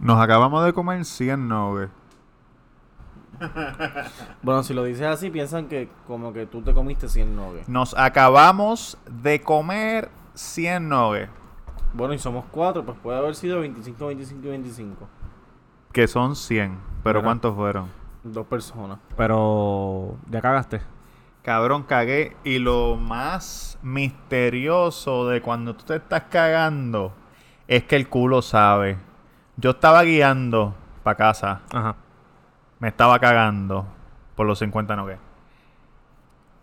Nos acabamos de comer 100 nuggets. Bueno, si lo dices así, piensan que como que tú te comiste 100 nuggets. Nos acabamos de comer 100 nuggets. Bueno, y somos cuatro, pues puede haber sido 25, 25 y 25. Que son 100. Pero. ¿cuántos fueron? Dos personas. Pero ya cagaste. Cabrón, cagué. Y lo más misterioso de cuando tú te estás cagando es que el culo sabe. Yo estaba guiando para casa. Ajá. Me estaba cagando por los 50 nuggets.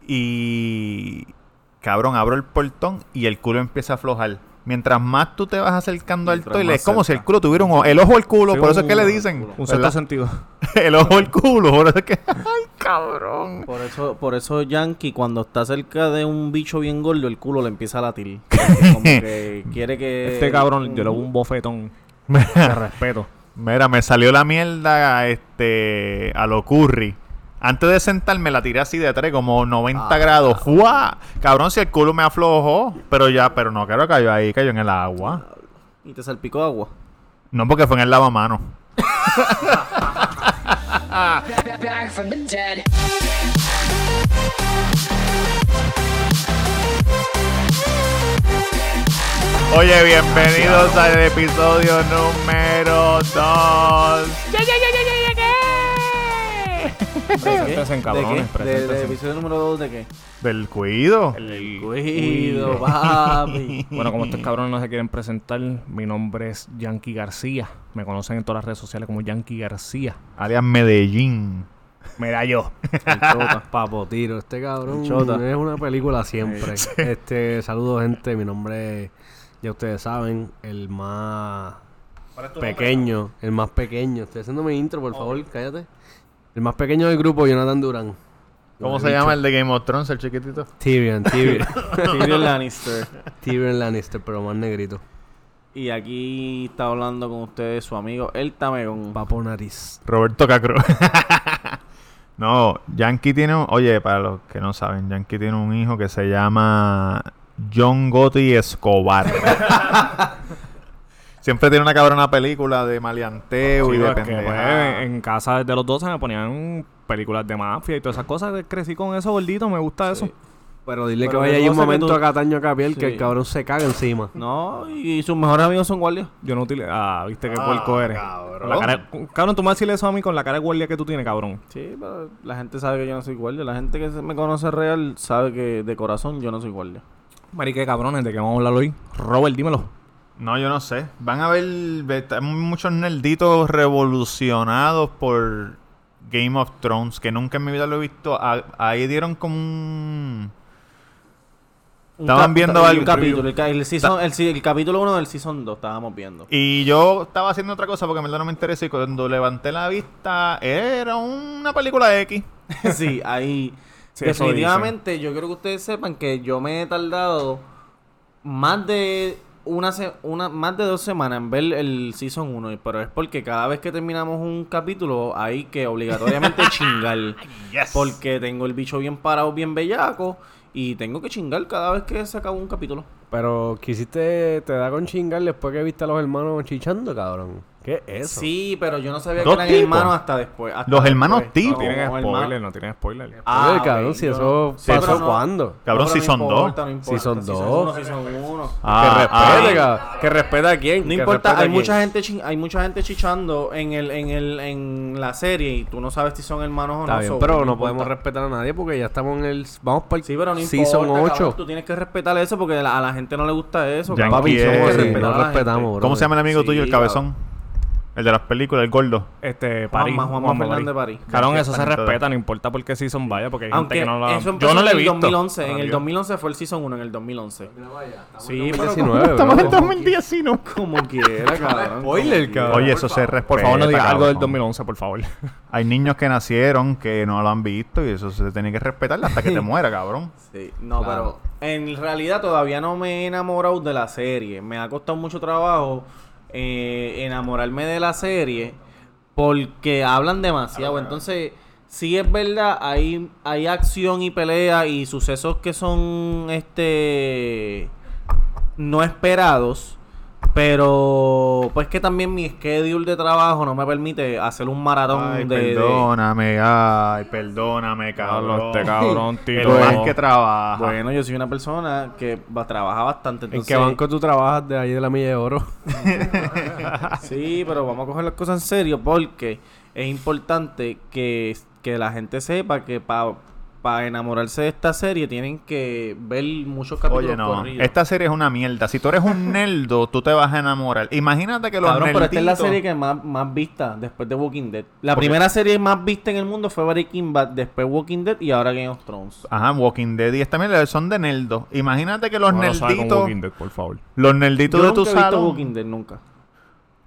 Y. Cabrón, abro el portón y el culo empieza a aflojar. Mientras más tú te vas acercando al Mientras más es como si el culo tuviera un ojo. El ojo al culo, Sí, por eso es que le dicen. un sexto sentido. el ojo al culo, por eso es que. ¡Ay, cabrón! Por eso, por eso Yankee, cuando está cerca de un bicho bien gordo, el culo le empieza a latir. Como que quiere que. Este cabrón, yo le doy un bofetón de respeto. Mira, me salió la mierda este, a lo curry. Antes de sentarme la tiré así de tres, como 90 Ah, grados. ¡Fua! Cabrón, si el culo me aflojó. Pero ya, pero no, claro, cayó ahí, cayó en el agua. Y te salpicó agua. No, porque fue en el lavamanos. Oye, bienvenidos al episodio número 2. Preséntense en cabrones, ¿De qué? ¿De, preséntense. de episodio número 2 de qué? Del cuido. El Cuido, papi. Bueno, como estos cabrones no se quieren presentar, mi nombre es Yankee García. Me conocen en todas las redes sociales como Yankee García. Alias Medellín. Yo. El chota. Papo tiro, este cabrón Chota. es una película siempre. Este, saludos gente, mi nombre, ya ustedes saben, el más pequeño, el más pequeño. Estoy haciendo mi intro, por favor, cállate. El más pequeño del grupo, Jonathan Durán. ¿Cómo se llama el de Game of Thrones, el chiquitito? Tyrion, Tyrion. Tyrion Lannister. Tyrion Lannister, pero más negrito. Y aquí está hablando con ustedes su amigo El Tamegón. Papo nariz. Roberto Cacro. no, Yankee tiene un... Oye, para los que no saben, Yankee tiene un hijo que se llama John Gotti Escobar. Siempre tiene una cabrona película de maleanteo y de pues, pendejada. en casa desde los 12 me ponían películas de mafia y todas esas cosas. Crecí con eso gordito, me gusta eso. Pero dile Pero que vaya ahí un momento tú- a Cataño Capiel que el cabrón se caga encima. No, y sus mejores amigos son guardias. Yo no utilizo... Ah, viste qué Ah, puerco eres. cabrón. La cara- Cabrón, tú me decirle eso a mí con la cara de guardia que tú tienes, cabrón. Sí, pero la gente sabe que yo no soy guardia. La gente que me conoce real sabe que de corazón yo no soy guardia. Marique, cabrones, ¿de qué vamos a hablar hoy? Robert, dímelo. No, yo no sé. Van a hay muchos nerditos revolucionados por Game of Thrones, que nunca en mi vida lo he visto. Ahí dieron como un... Estaban viendo algo. capítulo. El, el, season- el, si- el capítulo 1 del Season 2 estábamos viendo. Y yo estaba haciendo otra cosa porque en verdad no me interesa. Y cuando levanté la vista, era una película X. sí, ahí. Sí, definitivamente, yo quiero que ustedes sepan que yo me he tardado más de una, se- una más de dos semanas en ver el Season 1. Pero es porque cada vez que terminamos un capítulo hay que obligatoriamente chingar. Porque tengo el bicho bien parado, bien bellaco. Y tengo que chingar cada vez que se acaba un capítulo. Pero quisiste, te da con chingar después que viste a los hermanos chichando, cabrón. ¿Qué es eso? Sí, pero yo no sabía Dos que eran tipos. hermanos hasta después. hasta Los hermanos después. tipos. No tienen Como spoiler, hermano- no tienen spoiler. Ah, cabrón, si eso Sí, pasó pero no- cuándo. Cabrón, No, no importa, 2. no importa. Season Season 2. uno. Ah, que respete, ah. cabrón. Que respeta a quién. No que importa, hay mucha gente chi- hay mucha gente chichando en el en el en la serie y tú no sabes si son hermanos o Está no. bien, pero no podemos respetar a nadie porque ya estamos en el. Vamos para el Sí, pero no importa, 8. cabrón, tú tienes que respetar eso porque a la gente no le gusta eso. Papi, somos así, respetar no respetamos, bro. ¿Cómo se llama el amigo tuyo, el cabezón? El de las películas, el gordo. Este, París. Juanma, Juanma Juanma Fernández París. Cabrón, Ya eso se respeta, no importa por qué season vaya, porque hay Aunque gente que no la... eso empezó Yo no en le he visto. 2011, en el Realidad. 2011 fue el Season 1, en el 2011. Sí, pero 19, Estamos en bro. 2019. como quiera, cabrón. Spoiler, cabrón. Oye, eso se respeta. Por favor, no digas algo del cabrón. 2011, por favor. Hay niños que nacieron que no lo han visto y eso se tiene que respetar hasta que te muera, cabrón. Sí, no, Claro. pero en realidad todavía no me he enamorado de la serie. Me ha costado mucho trabajo eh, enamorarme de la serie porque hablan demasiado. Entonces, sí es verdad, hay, hay acción y pelea y sucesos que son este no esperados. Pero, pues que también mi schedule de trabajo no me permite hacer un maratón Ay, de, de- perdóname, ay, perdóname, Cabrón, este cabrón, El Tito. más que trabaja. Bueno, yo soy una persona que va, trabaja bastante. ¿En qué banco tú trabajas de ahí de la milla de oro? Sí, pero vamos a coger las cosas en serio porque es importante que, que la gente sepa que para enamorarse de esta serie tienen que ver muchos capítulos Oye, no, corridos. esta serie es una mierda. Si tú eres un nerdo, tú te vas a enamorar. Imagínate que los Cabrón, pero esta es la nerditos- serie que más, más vista después de Walking Dead. La primera serie más vista en el mundo fue Breaking Bad, después Walking Dead y ahora Game of Thrones. Ajá, Walking Dead y esta mierda son de nerdos. Imagínate que los No lo sabe con nerditos, Walking Dead, por favor. los nerditos Yo de tu nunca he visto salón, Walking Dead, nunca.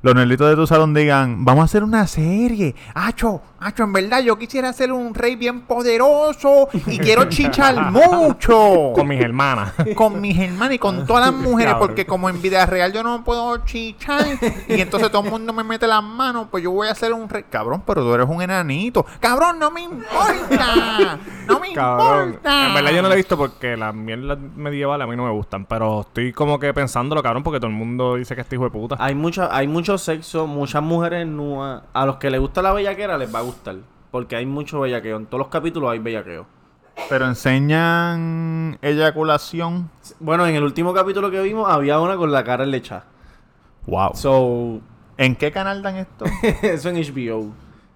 Los nerditos de tu salón digan, vamos a hacer una serie. Acho, Acho, en verdad yo quisiera ser un rey bien poderoso y quiero chichar mucho. Con mis hermanas. con mis hermanas y con todas las mujeres, porque como en vida real yo no puedo chichar y entonces todo el mundo me mete las manos, pues yo voy a ser un rey. Cabrón, pero tú eres un enanito. Cabrón, no me importa. No me Cabrón. importa. En verdad yo no la he visto porque las mierdas medievales a mí no me gustan. Pero estoy como que pensándolo, cabrón, porque todo el mundo dice que este hijo de puta. Hay mucha, hay mucho sexo, muchas mujeres nuas. A los que les gusta la bellaquera les va a gustar. Porque hay mucho bellaqueo. En todos los capítulos hay bellaqueo. Pero enseñan eyaculación. Bueno, en el último capítulo que vimos había una con la cara lechada. Wow. So, ¿En qué canal dan esto? eso en HBO.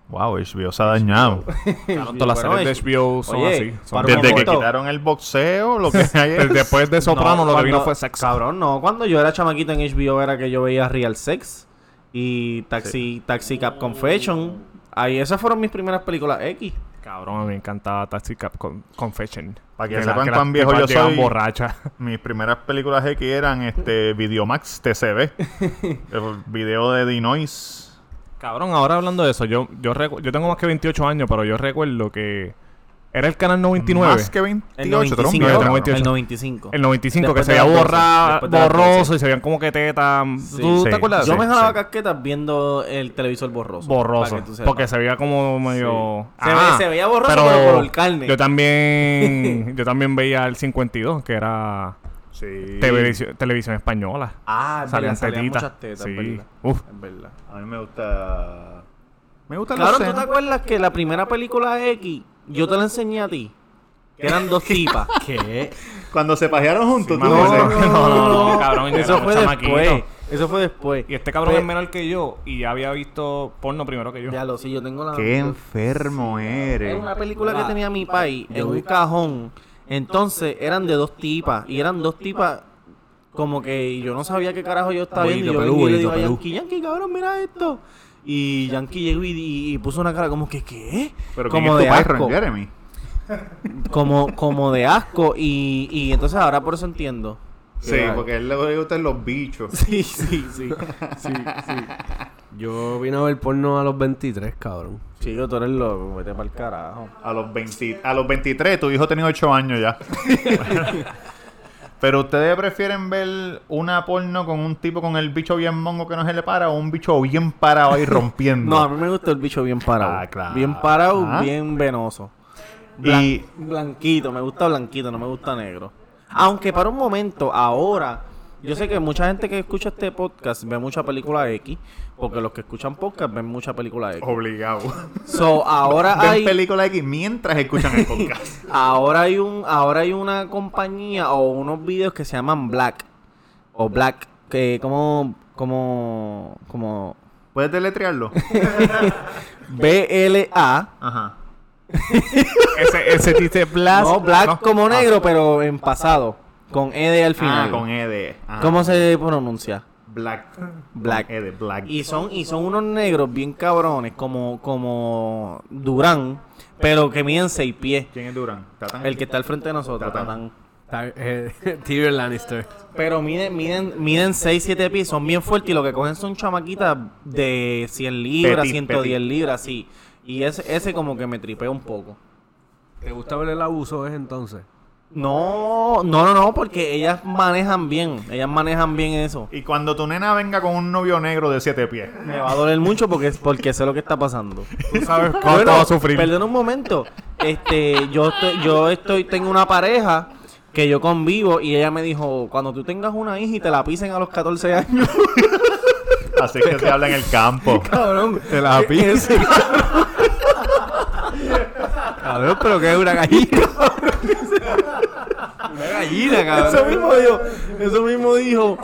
wow, HBO se ha dañado. Cabrón, todas las Bueno, series es- de HBO son Oye, así. Son Desde que quitaron el boxeo, lo que hay es... Después de Soprano No, lo que vino cuando- fue sexo. Cabrón, no. Cuando yo era chamaquito en HBO era que yo veía Real Sex y Taxi, Taxi Cab Confession. Ahí esas fueron mis primeras películas X. Cabrón, me encantaba Taxi Cab Con- Confession. Para que la- sepan cuán viejo yo soy. borrachas. Mis primeras películas X eran este Videomax TCB. el video de Dinois. Cabrón, ahora hablando de eso, yo, yo, recu- yo tengo más que 28 años, pero yo recuerdo que era el canal 99. Más que 28, El tú eres un 95. viejo, tengo cabrón. 28. El 95. El 95, Después que se de veía las 12, borra, después de las borroso 12. y se veían como que tetas. Sí. ¿Tú Sí. te acuerdas? Yo me jalaba sí. casquetas viendo el televisor borroso. Borroso. Porque se veía como medio. Se ve- se veía borroso, pero color carne. Yo también, yo también veía el 52, que era Sí. televisión, televisión española. Ah, Salían salían tetitas. muchas tetas, Sí. es verdad. Uf. Es verdad. A mí me gusta. Me gusta Claro, ¿tú te acuerdas que la primera película X yo te la enseñé a ti? Que eran dos tipas. ¿Qué? Cuando se pajearon juntos, tú No, no, no, no, cabrón, Eso fue después. Eso fue después. Y este cabrón Pues- es menor que yo y ya había visto porno primero que yo. Ya lo sé, yo tengo la. Qué enfermo eres. Era una película que tenía mi país en un cajón. Entonces eran de dos tipas. Y eran dos tipas. Como que yo no sabía qué carajo yo estaba viendo. Y yo, Bonito, vengo y le digo a Yankee, Yankee, cabrón, mira esto. Y Yankee llegó y, y- y puso una cara como que, ¿qué? Pero ¿quién como es de asco. Jeremy? Como, como de asco. Y, y entonces ahora por eso entiendo. Sí, Que- porque a él le gustan los bichos. Sí, sí, sí. Sí, sí. Yo vine a ver porno a los 23, cabrón. Chico, tú eres loco, vete para el carajo. A los, 20, a los 23, tu hijo tenía 8 años ya. Pero ustedes prefieren ver una porno con un tipo con el bicho bien mongo que no se le para o un bicho bien parado ahí rompiendo. No, a mí me gusta el bicho bien parado. Ah, claro. Bien parado, Ah. bien venoso. Y- Blan- Blanquito, me gusta blanquito, no me gusta negro. Aunque para un momento, ahora, yo sé que mucha gente que escucha este podcast ve mucha película X, porque los que escuchan podcast ven mucha película X. Obligado. So, ahora Ven hay, película X mientras escuchan el podcast. ahora hay un, ahora hay una compañía o unos videos que se llaman Black o Black, que como, como, como ¿Puedes deletrearlo? B L A Ajá. ese, ese dice Blast. No, black ¿no? como negro, pero en pasado. Con ED al final. Ah, con ED. Ah. ¿Cómo se pronuncia? Black. Black. Con ED, Black. Y son, y son unos negros bien cabrones, como, como Durán, pero que miden seis pies. ¿Quién es Durán? ¿Tatán? El que está al frente de nosotros, Tatán. Tatán. Ta- eh, Tyrion Lannister. Pero miden, miden, miden 6, 7 pies, son bien fuertes y lo que cogen son chamaquitas de 100 libras, Petit, 110 petit. libras, sí. Y ese, ese como que me tripea un poco. ¿Te gusta ver el abuso ese entonces? No, no, no, no, porque ellas manejan bien, ellas manejan bien eso. Y cuando tu nena venga con un novio negro de siete pies. Me va a doler mucho porque, porque sé lo que está pasando. Tú sabes cuánto Bueno, va a sufrir. Perdón un momento. Este, yo estoy, yo estoy, tengo una pareja, que yo convivo y ella me dijo, cuando tú tengas una hija y te la pisen a los 14 años, Así que se habla en el campo. cabrón, Te la pisen. Cabrón, pero que es una gallina. Una gallina, cabrón. Eso mismo dijo, eso mismo dijo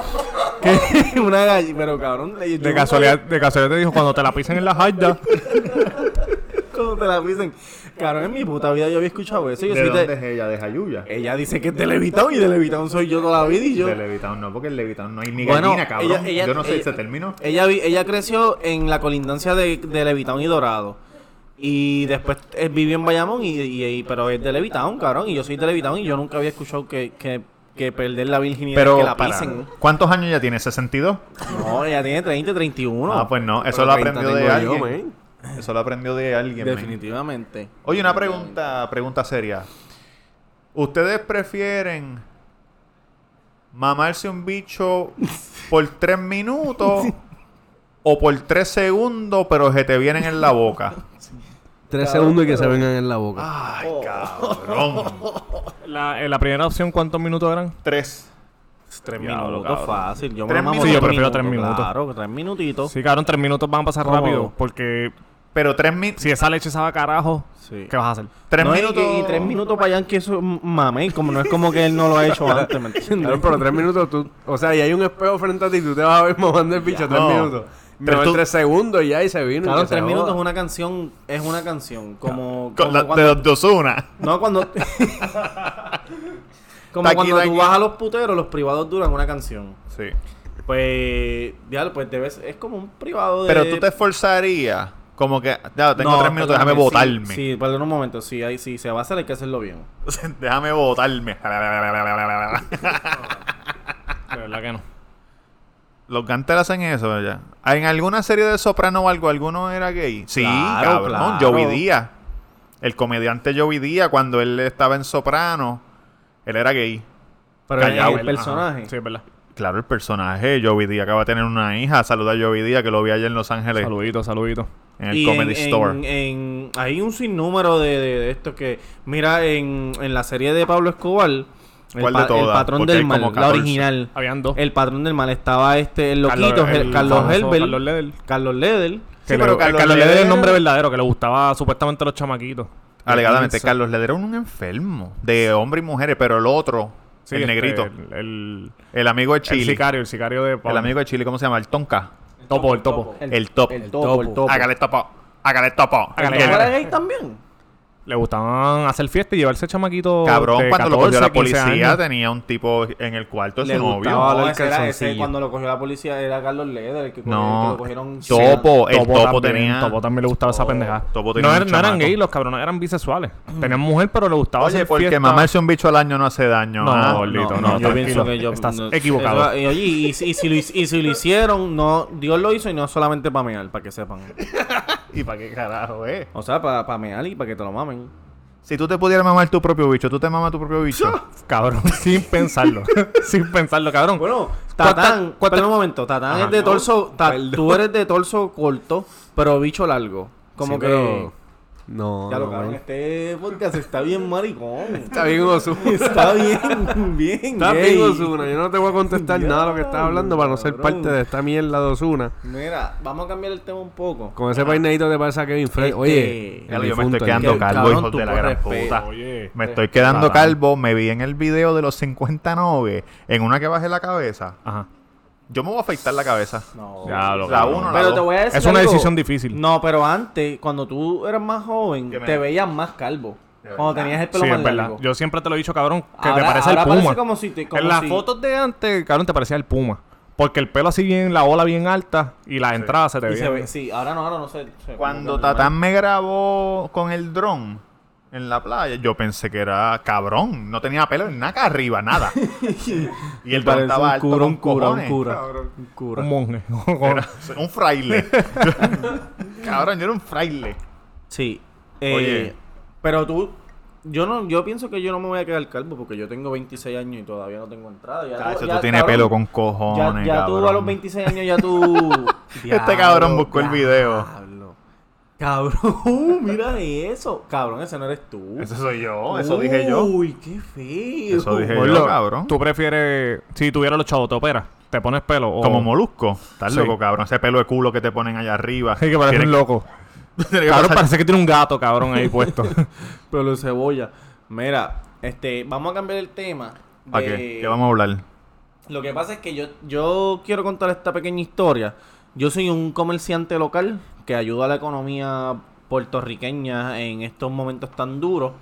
que una gallina, pero cabrón, yo- De casualidad, de casualidad te dijo, cuando te la pisen en la jarda, cuando te la pisen. Cabrón, en mi puta vida yo había escuchado eso. Yo ¿De dónde de- es ella? ¿De Jayuya? Ella dice que es de Levitown y de Levitown soy yo toda la vida y yo. De Levitown no, porque en Levitown no hay ni Bueno, gallina, cabrón. ella- ella- Yo no sé ella- ese término. Ella, vi- ella creció en la colindancia de, de Levitown y Dorado. Y después eh, vivió en Bayamón, y, y- y- pero es de Levitown, cabrón. Y yo soy de Levitown y yo nunca había escuchado que, que, que perder la virginidad Pero, que la para, pisen. ¿cuántos años ya tiene? ¿62? No, ella tiene 30, 31. Ah, pues no, eso Pero lo 30 aprendió de yo, alguien. man. Eso lo aprendió de alguien. man. Definitivamente. Oye, una pregunta, pregunta seria. ¿Ustedes prefieren mamarse un bicho por tres minutos o por tres segundos, pero se te vienen en la boca? Tres segundos y que se vengan en la boca. Ay, cabrón. la, en la primera opción, ¿cuántos minutos eran? Tres. Tres Diablo, minutos, cabrón. fácil. Yo me Tres mamo minutos. Sí, yo prefiero tres minutos. Claro, tres minutitos. Sí, cabrón, tres minutos van a pasar ¿Cómo? rápido. Porque Pero tres, mi- si esa leche sabe a carajo, Sí. ¿qué vas a hacer? tres No, minutos. Y, tres minutos para Yankee eso es mame. Como no es como que él no lo ha hecho antes, ¿me entiendes? Claro, pero tres minutos tú... O sea, y hay un espejo frente a ti, tú te vas a ver mamando el bicho tres No. minutos. Pero tú- tres segundos ya y se vino. Claro, tres minutos es una canción, es una canción. Como, como la- cuando, de los dos una. No, cuando. como Taqui, cuando taqui. tú vas a los puteros, los privados duran una canción. Sí. Pues. Ya, pues debes. Es como un privado de. Pero tú te esforzarías. Como que, ya, tengo No, tres minutos, déjame botarme. Sí, sí, perdón un momento. Sí, ahí, sí, se va a hacer, hay que hacerlo bien. déjame botarme. De verdad que no. Los gantes hacen eso ya. ¿En alguna serie de Soprano o algo, alguno era gay? Sí, Claro, cabrón. claro. Joey Díaz. El comediante Joey Díaz, cuando él estaba en Soprano, él era gay. Pero Callao, el personaje. Sí, es verdad. Claro, el personaje, Joey Díaz, acaba de tener una hija. Saluda a Joey Díaz, que lo vi ayer en Los Ángeles, Saludito, saludito. en el Y Comedy en, Store. en- en- hay un sinnúmero de, de, de esto que. Mira, en, en la serie de Pablo Escobar. El, ¿Cuál de el todas? patrón Porque del hay mal, como la 14. original. Habían dos. El patrón del mal estaba este, el Carlos- loquito, el, el Carlos famoso. Carlos Ledel. Carlos Ledel. Sí, pero Carlos Carlos Ledel es el nombre verdadero, que le gustaba supuestamente a los chamaquitos. Alegadamente. Carlos Leder era un enfermo de hombres y mujeres, pero el otro, Sí, el este, negrito, El, el, el amigo de el Chile, sicario, el sicario de el Pablo. amigo de Chile, ¿cómo se llama? El Tonka. Topo, el topo. El topo. El topo, el topo. Hágale topo. Hágale topo. Hágale, ¿El topo hágale. gay también? Le gustaban hacer fiesta y llevarse chamaquito Cabrón, de cuando lo 14, cogió la 15 policía tenía un tipo en el cuarto de Le su novio. No, ese era- ese cuando lo cogió la policía era Carlos Leder, el que, cogió- No, que lo cogieron. Topo, el topo, también, tenía... Topo también le gustaba esa pendeja. Topo tenía no, er- no eran gays, los cabrones eran bisexuales. Tenían mujer, pero le gustaba Oye, hacer porque fiesta. mamarse un bicho al año no hace daño. No, ¿ah? gordito, No, no, no, yo pienso que yo. Estás no, equivocado. eso- y oye, y, y si lo, y si lo hicieron, no, Dios lo hizo y no solamente para mear, para que sepan. ¿Y para qué carajo, eh? O sea, para, para mear y para que te lo mamen. Si tú te pudieras mamar tu propio bicho, ¿tú te mamas tu propio bicho? Cabrón, sin pensarlo. sin pensarlo, cabrón. Bueno, ¿Cuánta- Tatán, espera un momento, Tatán Ajá. es de torso, ta- tú eres de torso corto, pero bicho largo. Como Sí, que... pero- No, Ya lo no, este podcast está bien maricón. Está bien Ozuna. está bien, bien Está gay. bien Ozuna. Yo no te voy a contestar nada de lo que estás hablando para no ser Cabrón. parte de esta mierda de Ozuna. Mira, vamos a cambiar el tema un poco. Con ese peinadito te pasa Kevin Fred. Este- Oye, el yo me estoy quedando que- calvo, tú de la gran respeto. puta. Oye. Me estoy quedando calvo. Me vi en el video de los 59 en una que bajé la cabeza. Ajá. Yo me voy a afeitar la cabeza. No. Ya lo La uno, la Pero dos. te voy a decir Es una algo. decisión difícil. No, pero antes, cuando tú eras más joven, ¿Qué me- te veías más calvo. De Cuando verdad. tenías el pelo Sí, más es verdad. largo. Yo siempre te lo he dicho, cabrón, que Ahora- te parece ahora el parece puma. como si te- como en las si- fotos de antes, cabrón, te parecía el puma. Porque el pelo así bien, la ola bien alta y las entradas se te Y se veían. ve- sí, ahora no, ahora no sé. Cuando Tatán me grabó con el dron en la playa, yo pensé que era cabrón. No tenía pelo en nada arriba, nada. y parece estaba un alto cura, con un cura, un cura. Cabrón. Un cura. Un monje. Era un fraile. cabrón, yo era un fraile. Sí. Eh, Oye. Pero tú, yo no, yo pienso que yo no me voy a quedar calvo porque yo tengo 26 años y todavía no tengo entrada. Ya Tacho, ya, tú tienes cabrón, pelo con Ya, cojones, ya tú a los 26 años ya tú... Este cabrón buscó el video. Cabrón, mira eso. Cabrón, ese no eres tú. Eso soy yo, eso dije yo. Uy, qué feo. Eso dije yo, cabrón. ¿Tú prefieres, si tuviera los chavos, te operas? ¿Te pones pelo? O... Como molusco. Estás Sí. loco, cabrón. Ese pelo de culo que te ponen allá arriba. Sí, que parece un loco. Cabrón, pasar- parece que tiene un gato, cabrón, ahí puesto. Pelo de cebolla. Mira, este, vamos a cambiar el tema. ¿Para de- qué? ¿Qué vamos a hablar? Lo que pasa es que yo, yo quiero contar esta pequeña historia. Yo soy un comerciante local que ayuda a la economía puertorriqueña en estos momentos tan duros.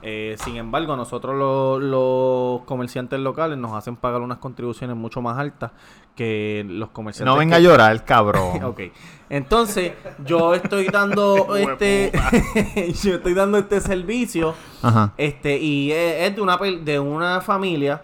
Eh, sin embargo, nosotros lo- los comerciantes locales nos hacen pagar unas contribuciones mucho más altas que los comerciantes. No venga que- a llorar, cabrón. Ok. Entonces, yo estoy dando este. yo estoy dando este servicio. Ajá. Este, y es, de una de una familia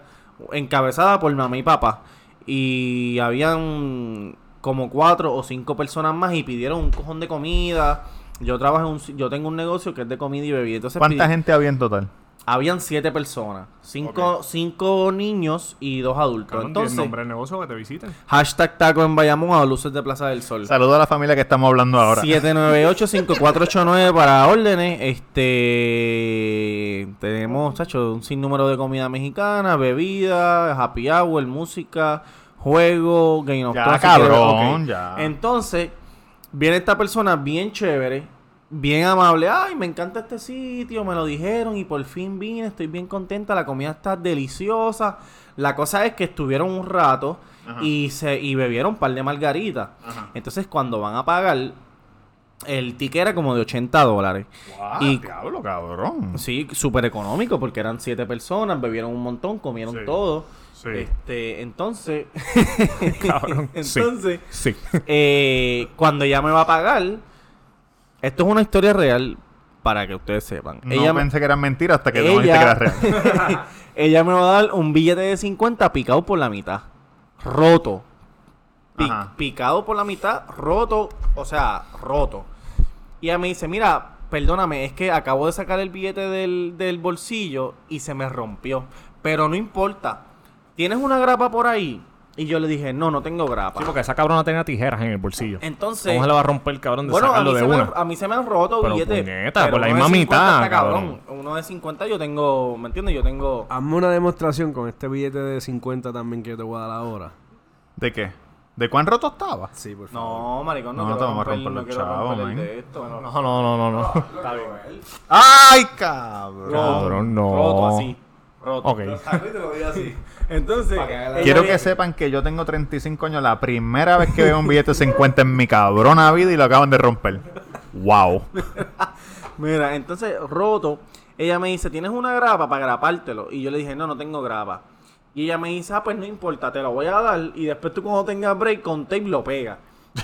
encabezada por mamá y papá. Y habían como cuatro o cinco personas más y pidieron un cojón de comida. Yo trabajo en un, yo tengo un negocio que es de comida y bebida. Entonces ¿Cuánta gente había en total? habían siete personas, cinco, cinco niños y dos adultos. Cabrón, ¿tienes Entonces, nombre del negocio que te visiten? hashtag taco en Bayamón a luces de Plaza del Sol. Saludos a la familia que estamos hablando ahora. 798-5489 para órdenes. Este tenemos, chacho, un sinnúmero de comida mexicana, bebida, happy hour, música, juego, game of Ya, cabrón, ya. Entonces, viene esta persona bien chévere, bien amable. Ay, me encanta este sitio, me lo dijeron y por fin vine, estoy bien contenta, la comida está deliciosa. La cosa es que estuvieron un rato y se y bebieron un par de margaritas. Entonces, cuando van a pagar, el ticket era como de 80 dólares. Y- diablo, cabrón. Sí, súper económico porque eran siete personas, bebieron un montón, comieron Sí. todo. Sí. Este, entonces, Cabrón. entonces, Sí. eh, cuando ella me va a pagar, esto es una historia real para que ustedes sepan. No ella, pensé que eran mentiras hasta que dijiste que era real. ella me va a dar un billete de 50 picado por la mitad, roto. Picado por la mitad, roto, o sea, roto. Y ella me dice, mira, perdóname, es que acabo de sacar el billete del, del bolsillo y se me rompió. Pero no importa. ¿Tienes una grapa por ahí? Y yo le dije, no, no tengo grapa. Sí, porque esa cabrona tenía tijeras en el bolsillo. Entonces, ¿Cómo se le va a romper el cabrón de bueno, a sacarlo mí, de se me, una? han- a mí se me han roto Pero, billetes. puñeta, por la uno misma de 50 mitad, cabrón. Uno de 50 yo tengo, ¿me entiendes? Yo tengo... Hazme una demostración con este billete de 50 también que yo te voy a dar ahora. ¿De qué? ¿De cuán roto estaba? Sí, por favor. No, maricón, no, No, te vamos a romper, los chavos, man. No, No, no, no, no. Está bien. ¡Ay, cabrón! Cabrón, no. Roto así. Roto. Ok. Te lo doy así. Entonces, Quiero que sepan que yo tengo 35 años, la primera vez que veo un billete de 50 en mi cabrona vida y lo acaban de romper. ¡Wow! Mira, entonces, roto. Ella me dice, ¿tienes una grapa para grapártelo? Y yo le dije, no, no tengo grapa. Y ella me dice, ah, pues no importa, te lo voy a dar. Y después tú cuando tengas break con tape lo pegas.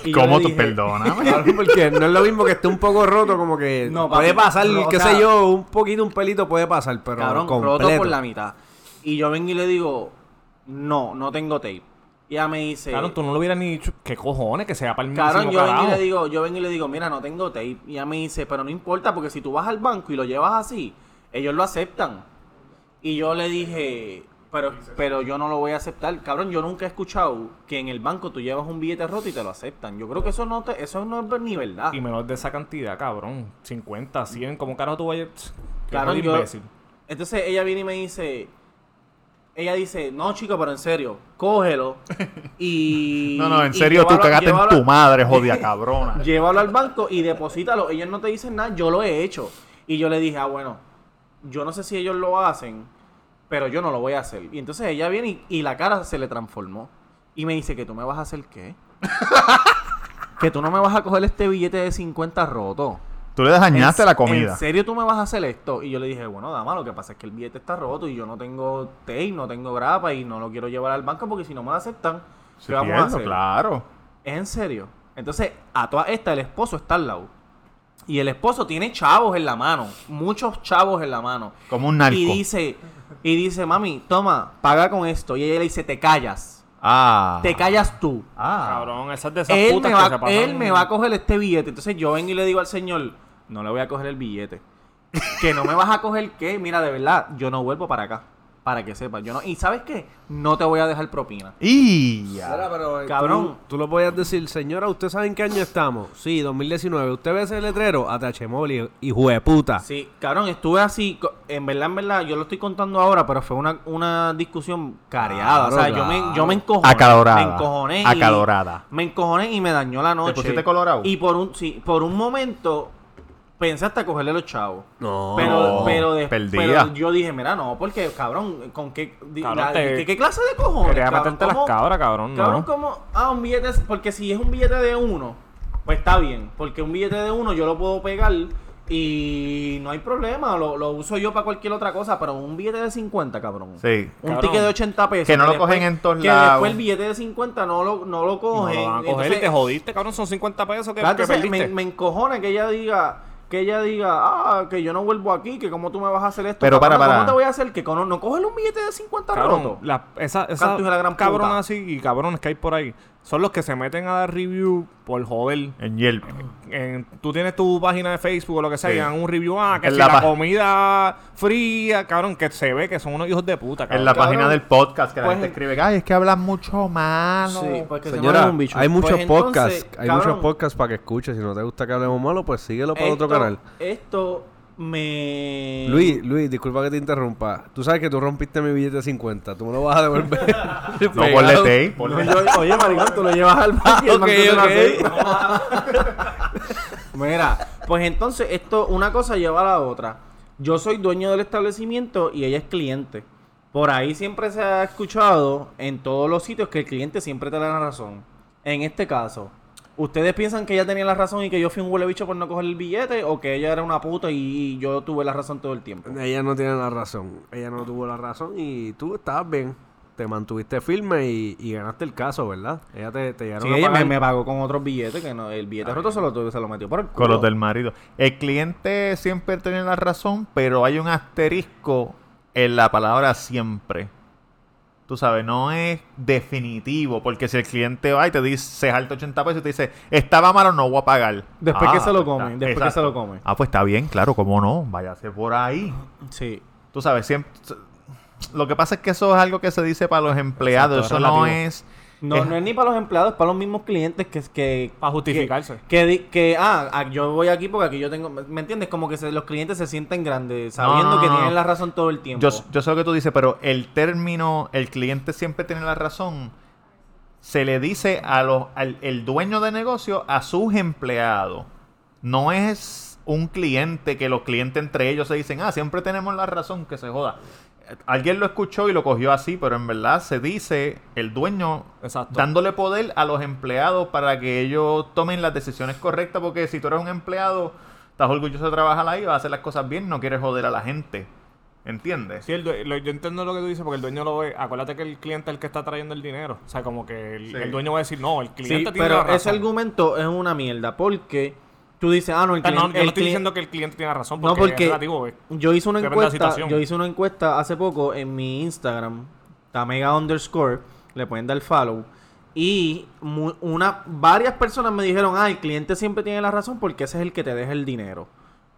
Y ¿Cómo tú? Claro, porque no es lo mismo que esté un poco roto, como que No, puede pasar, no, o qué sea- sé yo, un poquito, un pelito puede pasar, pero Cabrón, completo. roto por la mitad. Y yo vengo y le digo, no, no tengo tape. Y ella me dice, Claro, tú no lo hubieras ni dicho. ¿Qué cojones? Que sea para el Cabrón, mismísimo yo vengo y le digo, yo vengo y le digo, mira, no tengo tape. Y ella me dice, pero no importa, porque si tú vas al banco y lo llevas así, ellos lo aceptan. Y yo le dije, pero, pero yo no lo voy a aceptar. Cabrón, yo nunca he escuchado que en el banco tú llevas un billete roto y te lo aceptan. Yo creo que eso no te, eso no es ni verdad. Y menos de esa cantidad, cabrón. 50, 100. ¿Cómo carajo tú vayas? Jodido yo- imbécil. Entonces ella viene y me dice, ella dice, no chico, pero en serio, cógelo. Y... No, no, en serio, tú cagaste en tu madre, jodida cabrona. Llévalo al banco y deposítalo. Ellos no te dicen nada, yo lo he hecho. Y yo le dije, ah, bueno, yo no sé si ellos lo hacen, pero yo no lo voy a hacer. Y entonces ella viene y, y la cara se le transformó. Y me dice, ¿que tú me vas a hacer qué? que tú no me vas a coger este billete de 50 roto. Tú le dañaste ¿En- la comida. ¿En serio tú me vas a hacer esto? Y yo le dije, bueno, dama, lo que pasa es que el billete está roto y yo no tengo tape, no tengo grapa y no lo quiero llevar al banco porque si no me lo aceptan, Sí, ¿qué vamos a pierdo, hacer? claro. ¿Es en serio? Entonces, a toda esta, el esposo está al lado. Y el esposo tiene chavos en la mano. Muchos chavos en la mano. Como un narco. Y dice, y dice, mami, toma, paga con esto. Y ella le dice, te callas. Ah. Te callas tú. Ah. Cabrón, esas de esas Él putas me, que se va, pasan- él me va a coger este billete. Entonces yo vengo y le digo al señor, no le voy a coger el billete. que no me vas a coger qué. Mira, de verdad, yo no vuelvo para acá. Para que sepas. Yo no, y ¿sabes qué? No te voy a dejar propina. Y pero, eh, Cabrón. Tú, tú lo podías decir, señora, ¿usted sabe en qué año estamos? Sí, 2019. ¿Usted ve ese letrero? ATH móvil, hijo de puta. Sí, cabrón, estuve así, co- en verdad, en verdad, yo lo estoy contando ahora, pero fue una, una discusión careada. o sea, Claro, yo me, yo me encojoné. Acalorada. Me encojoné. y- Acalorada. me encojoné y me dañó la noche. pusiste colorado? Y por un, sí, por un momento pensé hasta cogerle los chavos. No. Pero, No, pero, de- pero yo dije, mira, no, porque, cabrón, ¿con qué, di- Cabrón, la- te- ¿qué, qué clase de cojones? Quería cabrón? meterte las ¿Cómo- cabras, cabrón. Cabrón, No. como, ah, un billete, porque si es un billete de uno, pues está bien, porque un billete de uno yo lo puedo pegar y no hay problema, lo, lo uso yo para cualquier otra cosa, pero un billete de 50, cabrón. Sí. Un Cabrón. ticket de 80 pesos. Que no lo después- cogen en todos que lados. después el billete de 50 no lo, no lo No cogen. lo van a coger Entonces, y te jodiste, cabrón. Son 50 pesos que, Claro, que perdiste. me, me encojona que ella diga que ella diga, ah, que yo no vuelvo aquí, que cómo tú me vas a hacer esto. Pero para, Cabrón, para. ¿Cómo te voy a hacer? Que con- no coges un billete de 50 Cabrón, roto. la- esa, esa la gran puta. cabronas así y cabrones que hay por ahí son los que se meten a dar review por joder. En Yelp. En- tú tienes tu página de Facebook o lo que sea Sí. y dan un review, ah, que En si la la, comida fría, cabrón, que se ve que son unos hijos de puta, cabrón. En la cabrón. página del podcast que la Pues- gente escribe, ay, es que hablan mucho malo. Sí, que se Señora, mueva un bicho. hay muchos Pues entonces, podcasts, hay cabrón, muchos podcasts para que escuches. Si no te gusta que hablemos malo, pues síguelo para esto, otro canal. Esto me... Luis, Luis, disculpa que te interrumpa. Tú sabes que tú rompiste mi billete de 50. Tú me lo vas a devolver. No, ponle tape. Ponle- oye, maricón, tú lo llevas al banco y el Ok, ok. Mira, pues entonces esto, una cosa lleva a la otra. Yo soy dueño del establecimiento y ella es cliente. Por ahí siempre se ha escuchado en todos los sitios que el cliente siempre te da la razón. En este caso, ¿ustedes piensan que ella tenía la razón y que yo fui un huele bicho por no coger el billete? ¿O que ella era una puta y yo tuve la razón todo el tiempo? Ella no tiene la razón. Ella no tuvo la razón y tú estabas bien. Te mantuviste firme y, y ganaste el caso, ¿verdad? Ella te, te llegaron Sí, a ella me, pagar. me pagó con otros billetes que no, el billete roto se lo, se lo metió por el culo. Con los del marido. El cliente siempre tiene la razón, pero hay un asterisco en la palabra siempre. Tú sabes, no es definitivo, porque si el cliente va y te dice, se jalta 80 pesos y te dice, estaba malo, no voy a pagar. Después que se lo pues come, está- después que se lo come. Ah, pues está bien, claro, cómo no, váyase por ahí. Sí. Tú sabes, siempre... Lo que pasa es que eso es algo que se dice para los empleados, Exacto, eso es no es... No, es- no es ni para los empleados, es para los mismos clientes que... que Para justificarse. Que, que, que, ah, ah, yo voy aquí porque aquí yo tengo... ¿Me entiendes? Como que se- los clientes se sienten grandes, sabiendo que tienen la razón todo el tiempo. Yo, yo sé lo que tú dices, pero el término, el cliente siempre tiene la razón, se le dice a los, al el dueño de negocio a sus empleados. No es un cliente que los clientes entre ellos se dicen, ah, siempre tenemos la razón, que se joda. Alguien lo escuchó y lo cogió así, pero en verdad se dice el dueño Exacto. dándole poder a los empleados para que ellos tomen las decisiones correctas, porque si tú eres un empleado, estás orgulloso de trabajar ahí, vas a hacer las cosas bien, no quieres joder a la gente. ¿Entiendes? Sí, el due- lo- yo entiendo lo que tú dices porque el dueño lo ve. Acuérdate que el cliente es el que está trayendo el dinero. O sea, como que el, Sí. el dueño va a decir, no, el sí, cliente tiene pero la razón. ese argumento es una mierda porque tú dices, ah, no, el no, cliente... yo no estoy cli- diciendo que el cliente tiene razón No, porque, porque es relativo. ¿ves? yo hice una encuesta, yo hice una encuesta hace poco en mi Instagram, Tamega underscore, le pueden dar follow. Y una, varias personas me dijeron, ah, el cliente siempre tiene la razón porque ese es el que te deja el dinero.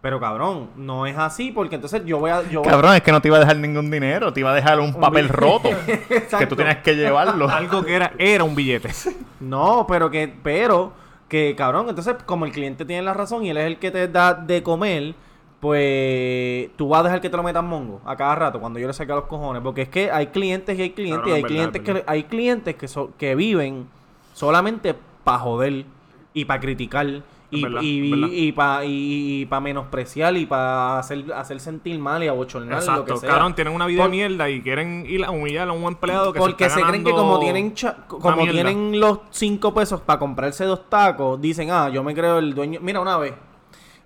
Pero cabrón, no es así porque entonces yo voy a... Yo voy a- Cabrón, es que no te iba a dejar ningún dinero, te iba a dejar un papel roto que tú tienes que llevarlo. Algo que era, era un billete. No, pero que, pero, que cabrón, entonces como el cliente tiene la razón y él es el que te da de comer, pues tú vas a dejar que te lo metan mongo a cada rato cuando yo le saque a los cojones. Porque es que hay clientes y hay clientes Cabrón, y hay verdad, clientes es que hay clientes que so- que viven solamente para joder y para criticar. Y, verdad, y, verdad. y, para y, para menospreciar y para hacer, hacer sentir mal y abochornar lo que Exacto. sea. Cabrón, tienen una vida Por- de mierda y quieren ir a humillar a un empleado que porque se, se, está creen que como tienen cha- como tienen los cinco pesos para comprarse dos tacos, dicen, ah, yo me creo el dueño. Mira, una vez.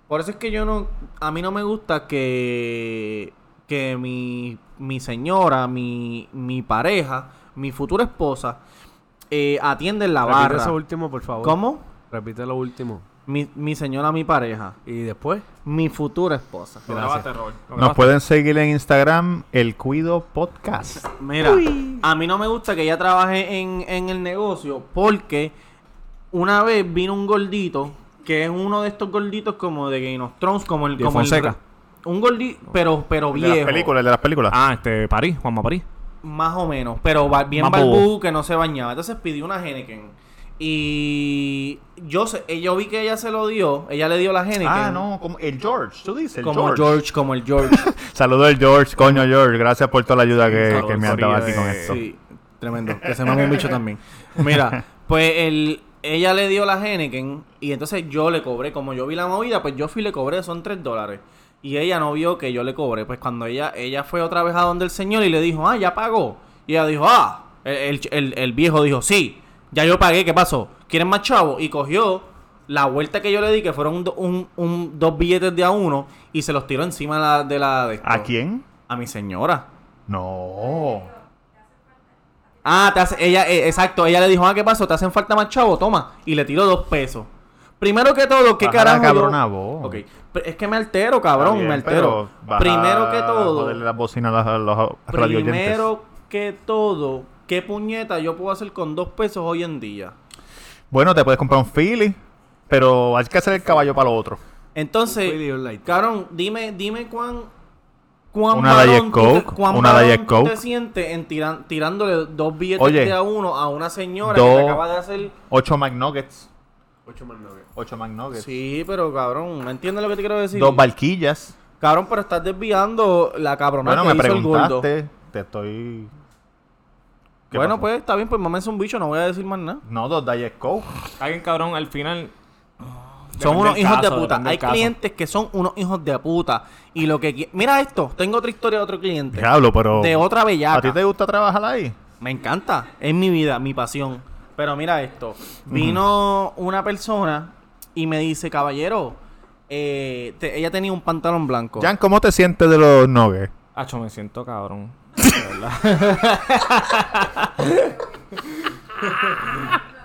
Por eso es que yo no. A mí no me gusta que. Que mi, mi señora, mi, mi pareja, mi futura esposa, eh, atienden la Repite barra. eso último, por favor. ¿Cómo? Repite lo último. Mi, mi señora, mi pareja, ¿Y después? mi futura esposa. Robert. Lo Nos pueden seguir en Instagram, el Cuido Podcast. Mira, a mí no me gusta que ella trabaje en, en el negocio porque una vez vino un gordito que es uno de estos gorditos como de Game of Thrones, como el, Jay como el Fonseca. re- Un gordito, pero, pero El de viejo. las películas, el de las películas. Ah, este, París, Juanma París. Más o menos, pero bien barbú que no se bañaba. Entonces pidió una Henneken. Y yo sé, eh, yo vi que ella se lo dio. Ella le dio la Henneken. Ah, no, como el George, tú dices, el Como George. George. como el George. Saludos al George, coño George, gracias por toda la ayuda que, que me has dado aquí con de- esto. sí, tremendo. Que se mame un bicho también. Mira, pues el, ella le dio la Henneken y entonces yo le cobré. Como yo vi la movida, pues yo fui y le cobré, son 3 dólares. Y ella no vio que yo le cobré. Pues cuando ella, ella fue otra vez a donde el señor y le dijo, ah, ya pagó. Y ella dijo, ah, el- el- el viejo dijo, sí, ya yo pagué, ¿qué pasó? ¿Quieren más chavo? Y cogió la vuelta que yo le di, que fueron un do- un- un- dos billetes de a uno, y se los tiró encima de la de, la, de esto. ¿A quién? A mi señora. No. Ah, te hace, ella, eh, exacto, ella le dijo, ah, ¿qué pasó? ¿Te hacen falta más chavo? Toma. Y le tiró dos pesos. Primero que todo, ¿qué Baja la carajo? yo- cabrona voz. Ok. Pero Es que me altero, cabrón, bien, me altero. Primero que todo, joderle la bocina a los, a los primero que todo, ¿qué puñeta yo puedo hacer con dos pesos hoy en día? Bueno, te puedes comprar un Philly, pero hay que hacer el caballo para lo otro. Entonces, cabrón, dime, dime cuán, cuán Una varón Diet tú te- Coke, cuán una Coke. te sientes en tiran- tirándole dos billetes Oye, de a uno a una señora que te acaba de hacer... Ocho McNuggets. Ocho nueve. Ocho McNuggets. Sí, pero cabrón, ¿me entiendes lo que te quiero decir? Dos barquillas. Cabrón, pero estás desviando la cabrona Bueno, que me hizo el gordo. preguntaste. Te estoy... ¿Qué Bueno, pasó? pues está bien, pues mames un bicho, no voy a decir más nada. No, dos Diet Coke. Alguien cabrón, al final. Son unos hijos caso, de puta. Hay clientes que son unos hijos de puta. Y lo que... Mira esto, tengo otra historia de otro cliente. Diablo, pero... De otra ¿A ti bellaca. te gusta trabajar ahí? Me encanta. Es mi vida, mi pasión. Pero mira esto. Vino una persona y me dice, caballero, eh, te- ella tenía un pantalón blanco. Jan, ¿cómo te sientes de los nuggets? Acho, me siento cabrón.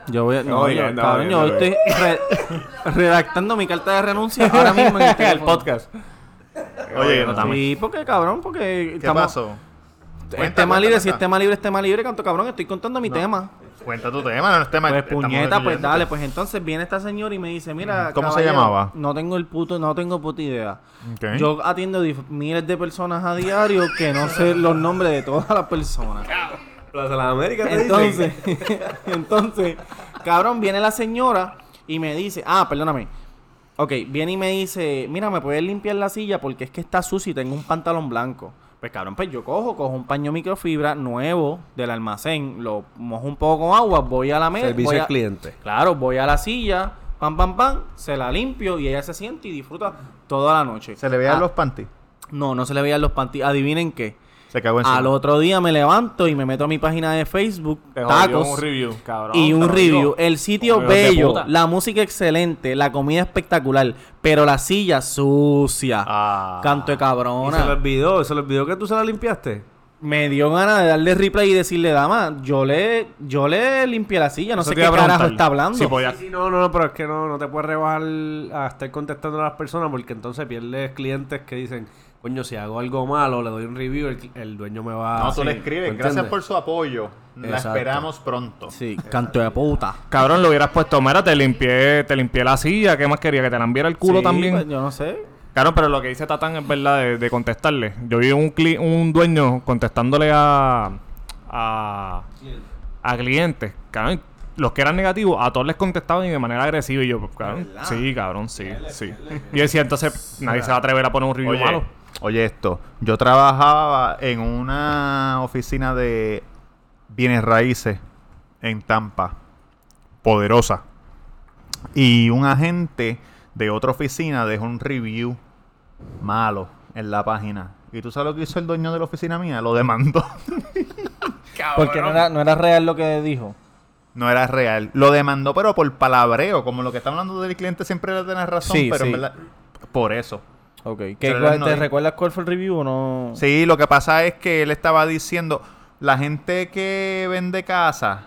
Yo voy a... No, Oye, yo, no, cabrón, no, yo no. estoy re- redactando mi carta de renuncia ahora mismo en el, el teléfono. podcast. Oye, no. Sí, porque cabrón, porque ¿Qué estamos- pasó? Es Cuenta, tema cuenta, libre, cuenta. si es tema libre, es tema libre, canto cabrón, estoy contando mi tema. Cuenta tu tema, no es tema. Pues puñeta, pues dale, pues entonces viene esta señora y me dice, mira, ¿Cómo se llamaba? No tengo el puto, no tengo puta idea. Yo atiendo miles de personas a diario que no sé los nombres de todas las personas. Plaza de las Américas, te Entonces, entonces, cabrón, viene la señora y me dice, ah, perdóname. Ok, viene y me dice, mira, ¿me puedes limpiar la silla? Porque es que está sucia y tengo un pantalón blanco. Pues cabrón, pues yo cojo, cojo un paño microfibra nuevo del almacén, lo mojo un poco con agua, voy a la mesa. Servicio voy al a- cliente. Claro, voy a la silla, pam, pam, pam, se la limpio y ella se siente y disfruta toda la noche. ¿Se le veían Ah, los panties? No, no se le veían los panties. Adivinen qué. Se cagó encima. Al otro día me levanto y me meto a mi página de Facebook, Te tacos un review, cabrón. y un review. digo. El sitio bello, puta. la música excelente, la comida espectacular, pero la silla sucia. Ah. Canto de Y se le cabrona. olvidó, se le olvidó que tú se la limpiaste. Me dio ganas de darle replay y decirle, dama, yo le, yo le limpié la silla, no Eso sé te qué iba a carajo preguntar. está hablando. Sí, pues sí, no, no, no, pero es que no, no te puedes rebajar a estar contestando a las personas porque entonces pierdes clientes que dicen, coño, si hago algo malo, le doy un review, el, el dueño me va No, tú le escribes. ¿me Gracias entiendes? por su apoyo. La Exacto. esperamos pronto. Sí, canto de puta. Cabrón, lo hubieras puesto, mira, te limpié, te limpié la silla, ¿qué más quería? Que te la enviara el culo Sí, también. pues, yo no sé. Claro, pero lo que dice Tatán es verdad de, de contestarle. Yo vi un, cli- un dueño contestándole a, a, a clientes. Cabrón, los que eran negativos, a todos les contestaban y de manera agresiva. Y yo, pues, cabrón, sí, cabrón, sí, sí. Y decía, entonces nadie se va a atrever a poner un review Oye, malo. Oye esto. Yo trabajaba en una oficina de bienes raíces en Tampa. Poderosa. Y un agente de otra oficina dejó un review malo en la página. ¿Y tú sabes lo que hizo el dueño de la oficina mía? Lo demandó. Porque no era, no era real lo que dijo. No era real. Lo demandó, pero por palabreo. Como lo que está hablando del cliente siempre le tenés razón. Sí, pero sí. en verdad, por eso. Ok. ¿Qué, Pero cuál- él no ¿Te dijo. recuerdas cuál fue el review o no? Sí, lo que pasa es que él estaba diciendo, la gente que vende casa,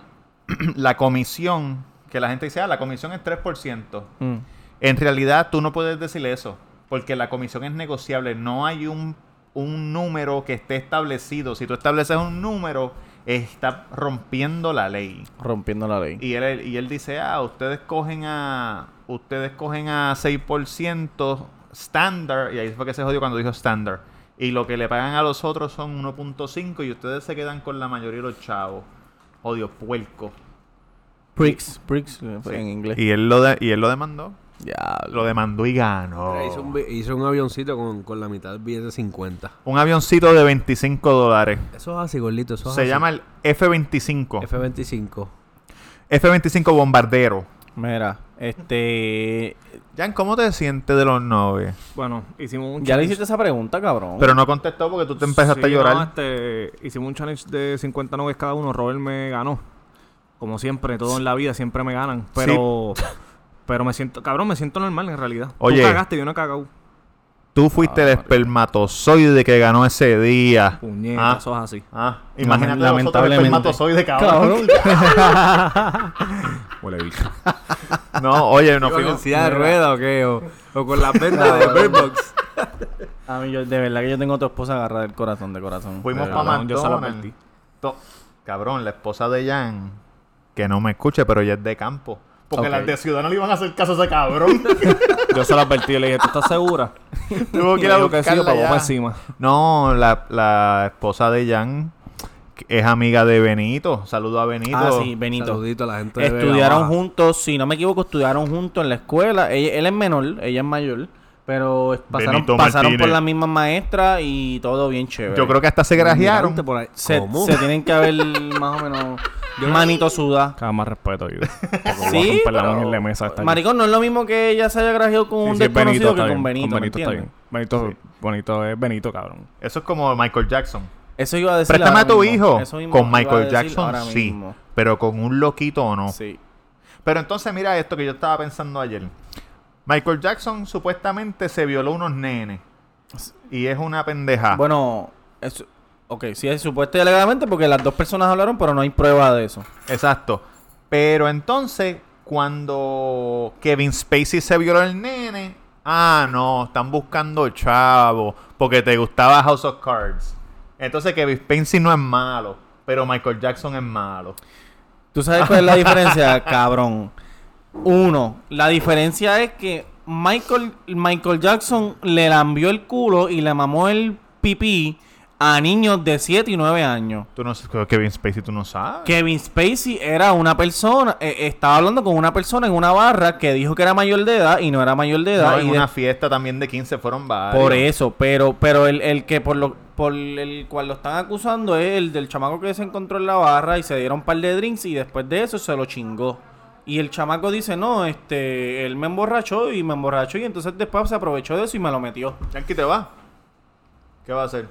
la comisión, que la gente dice, ah, la comisión es 3%. Mm. En realidad tú no puedes decir eso, porque la comisión es negociable. No hay un, un número que esté establecido. Si tú estableces un número, estás rompiendo la ley. Rompiendo la ley. Y él, y él dice, ah, ustedes cogen a, ustedes cogen a 6% standard, y ahí fue que se jodió cuando dijo standard. Y lo que le pagan a los otros son 1.5 y ustedes se quedan con la mayoría de los chavos. Odio, puerco. Pricks, Pricks en inglés. Y él lo, de- y él lo demandó. Ya, Lo demandó y ganó. Hizo, un, bi- hizo un avioncito con, con la mitad del billete de 50. Un avioncito de 25 dólares. Eso es así, gordito. Eso es Se así. llama el F-25. F-25. F-25 bombardero. Mira, este. Jan, ¿cómo te sientes de los novios? Bueno, hicimos un Ya le challenge- hiciste esa pregunta, cabrón. Pero no contestó porque tú te empezaste Sí, a llorar. no, este, hicimos un challenge de 50 nuggets cada uno. Robert me ganó. Como siempre, todo en la vida siempre me ganan. Pero, pero me siento, cabrón, me siento normal en realidad. Oye. Tú cagaste, yo no he cagado. Tú fuiste el espermatozoide que ganó ese día. Puñeta, Ah. eso es así. Ah, imagínate nosotros el Lamentablemente. espermatozoide, cabrón. Huele bicho. No, oye, no ¿Con fuimos... silla de rueda o qué? O, o con la venta de Bird Box. A mí, yo, de verdad que yo tengo a tu esposa agarrada del corazón, de corazón. Fuimos para yo McDonald's. To- Cabrón, la esposa de Jan, que no me escuche, pero ella es de campo. Porque las de ciudad no le iban a hacer caso a ese cabrón. Yo se lo advertí y le dije, ¿tú estás segura? Tuvo que ir a buscarla ya. encima. No, la, la esposa de Jan que es amiga de Benito. Saludo a Benito. Ah, sí, Benito. Saludito a la gente de Estudiaron juntos, si no me equivoco, estudiaron juntos en la escuela. Ella- él es menor, ella es mayor. Pero pasaron, Benito pasaron por la misma maestra y todo bien chévere. Yo creo que hasta se grajearon. Se, se tienen que haber más o menos manito suda. Cada más respeto, yo. Sí, la pero- en la mesa. Maricón, no es lo mismo que ella se haya grajeado con Sí, un sí, es desconocido está que con Benito. Con ¿me Benito está entiendes? bien. Benito, Benito es Benito, cabrón. Eso es como Michael Jackson. Eso iba a decir. Préstame ahora a tu mismo. hijo. Eso mismo Con Michael Jackson, sí. mismo. Pero con un loquito o no. Sí. Pero entonces mira esto que yo estaba pensando ayer. Michael Jackson supuestamente se violó unos nenes. Y es una pendeja. Bueno, eso, ok, sí es supuesto y alegadamente porque las dos personas hablaron, pero no hay prueba de eso. Exacto. Pero entonces, cuando Kevin Spacey se violó el nene, ah, no, están buscando chavo porque te gustaba House of Cards. Entonces Kevin Spacey no es malo, pero Michael Jackson es malo. ¿Tú sabes cuál es la diferencia, cabrón? Uno, la diferencia es que Michael, Michael Jackson le lambió el culo y le mamó el pipí a niños de 7 y 9 años. Tú no sabes, Kevin Spacey, tú no sabes. Kevin Spacey era una persona, eh, estaba hablando con una persona en una barra que dijo que era mayor de edad y no era mayor de edad. No, en y de- una fiesta también de 15 fueron varios. Por eso, pero pero el, el que por lo por el cual lo están acusando es el del chamaco que se encontró en la barra y se dieron un par de drinks y después de eso se lo chingó. Y el chamaco dice, no, este, él me emborrachó y me emborrachó y entonces después se aprovechó de eso y me lo metió. Yankee, ¿te va? ¿Qué va a hacer?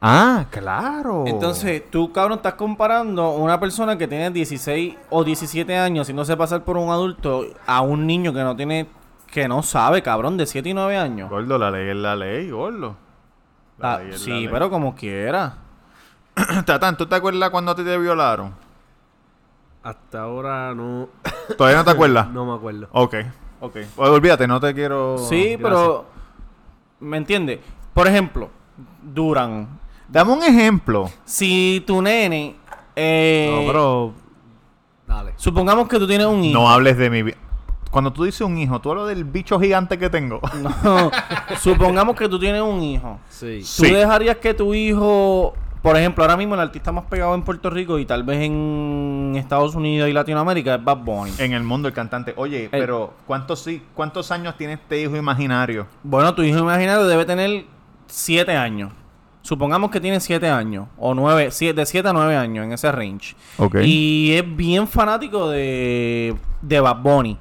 Ah, claro. Entonces, tú, cabrón, estás comparando una persona que tiene 16 o 17 años haciéndose pasar por un adulto a un niño que no tiene, que no sabe, cabrón, de 7 y 9 años. Gordo, la ley es la ley, gordo. La Ah, ley es la sí, ley. pero como quiera. Tatán, ¿tú te acuerdas cuando a ti te violaron? Hasta ahora no, ¿Todavía no te acuerdas? no me acuerdo. Ok, ok. Pues olvídate, no te quiero... Sí, pero. ¿Me entiendes? Por ejemplo, Duran. Dame un ejemplo. Si tu nene. eh, No, pero... Dale. Supongamos que tú tienes un hijo. No hables de mi... vi- Cuando tú dices un hijo, tú hablas del bicho gigante que tengo. No. supongamos que tú tienes un hijo. Sí. ¿Tú Sí. dejarías que tu hijo. Por ejemplo, ahora mismo el artista más pegado en Puerto Rico y tal vez en Estados Unidos y Latinoamérica es Bad Bunny. en el mundo el cantante. Oye, pero ¿cuántos, sí, ¿cuántos años tiene este hijo imaginario? Bueno, tu hijo imaginario debe tener 7 años. Supongamos que tiene 7 años. O 9, de 7 a 9 años en ese range. Ok. Y es bien fanático de, de Bad Bunny.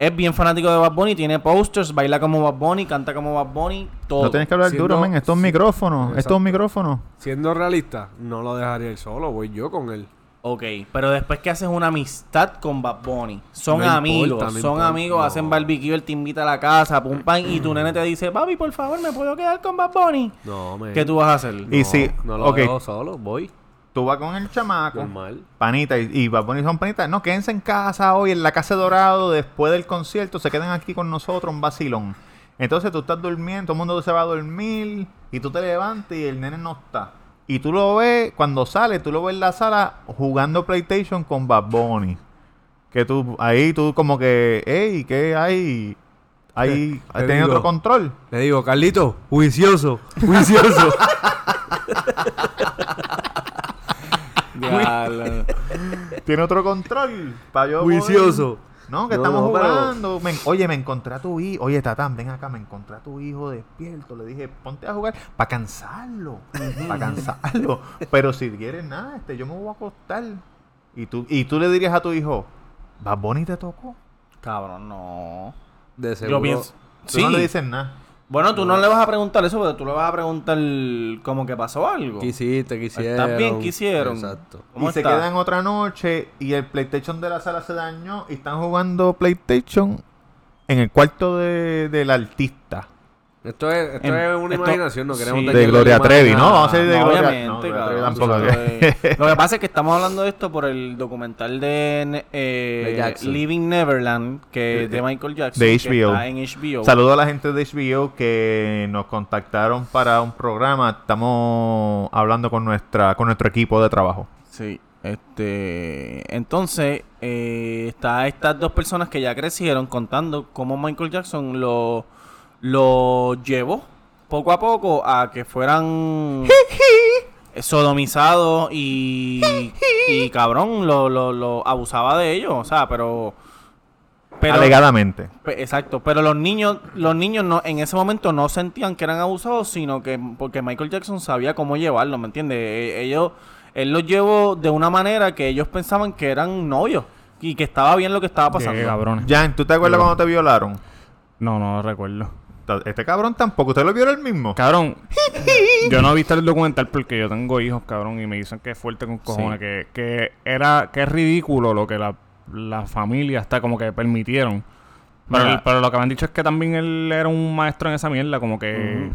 Es bien fanático de Bad Bunny. Tiene posters, baila como Bad Bunny, canta como Bad Bunny, todo. No tienes que hablar Siendo- duro, men. Esto es un micrófono. Esto es Exacto. un micrófono. Siendo realista, no lo dejaría él solo, voy yo con él. Ok, pero después que haces una amistad con Bad Bunny, son No importa, amigos, no son importa, amigos, no. hacen barbecue, él te invita a la casa, pum pam, y tu nene te dice, papi, por favor, ¿me puedo quedar con Bad Bunny? No, me... ¿Qué tú vas a hacer? Y si- No lo ok. dejo solo, voy. Tú vas con el chamaco. Normal. Panita y, y son panitas. No, quédense en casa hoy, en la Casa de Dorado, después del concierto, se quedan aquí con nosotros, un vacilón. Entonces tú estás durmiendo, todo el mundo se va a dormir, y tú te levantas y el nene no está. Y tú lo ves, cuando sale, tú lo ves en la sala jugando PlayStation con Bad Bunny. Que tú, ahí tú como que, hey, ¿qué hay? ahí Te tiene digo. otro control. Le digo, Carlito, juicioso, juicioso. Tiene otro control. Para yo juicioso. poder- No, que No, estamos no, pero- jugando. Me- oye, me encontré a tu hijo. Oye, Tatán, ven acá, me encontré a tu hijo despierto. Le dije, ponte a jugar para cansarlo. para cansarlo. Pero si quieres nada, este, yo me voy a acostar. Y tú, y tú le dirías a tu hijo, Bad Bunny te tocó. Cabrón, no. De seguro. Yo pienso. Tú Sí. no le dices nada. Bueno, tú no le vas a preguntar eso, pero tú le vas a preguntar como que pasó algo. Quisiste, quisieron. Bien, quisieron. Exacto. ¿Cómo y se está? quedan otra noche y el PlayStation de la sala se dañó y están jugando PlayStation en el cuarto de, del artista. Esto es, esto Em, es una esto- imaginación, no queremos sí. De Gloria Trevi, ¿no? Vamos a ser de No, Gloria obviamente, no, Gloria Trevi tampoco. Lo que pasa es que estamos hablando de esto por el documental de, eh, De. Living Neverland, que de Michael Jackson. de que HBO. está en HBO. Saludo a la gente de HBO que nos contactaron para un programa. Estamos hablando con nuestra con nuestro equipo de trabajo. Sí. Este, entonces, eh, está estas dos personas que ya crecieron contando cómo Michael Jackson lo, lo llevó poco a poco a que fueran sodomizados y, y cabrón, lo, lo, lo abusaba de ellos, o sea, pero... pero Alegadamente. Exacto, pero los niños, los niños no, en ese momento no sentían que eran abusados, sino que porque Michael Jackson sabía cómo llevarlo, ¿me entiendes? E- Ellos, él los llevó de una manera que ellos pensaban que eran novios y que estaba bien lo que estaba pasando. Qué cabrones. Jan, ¿tú te acuerdas cuando te violaron? No, no lo recuerdo. Este cabrón tampoco. ¿Usted lo vio el mismo? Cabrón, yo no he visto el documental porque yo tengo hijos, cabrón, y me dicen que es fuerte con cojones, que, que era, que es ridículo lo que la, la familia está como que permitieron. Pero, pero lo que me han dicho es que también él era un maestro en esa mierda, como que...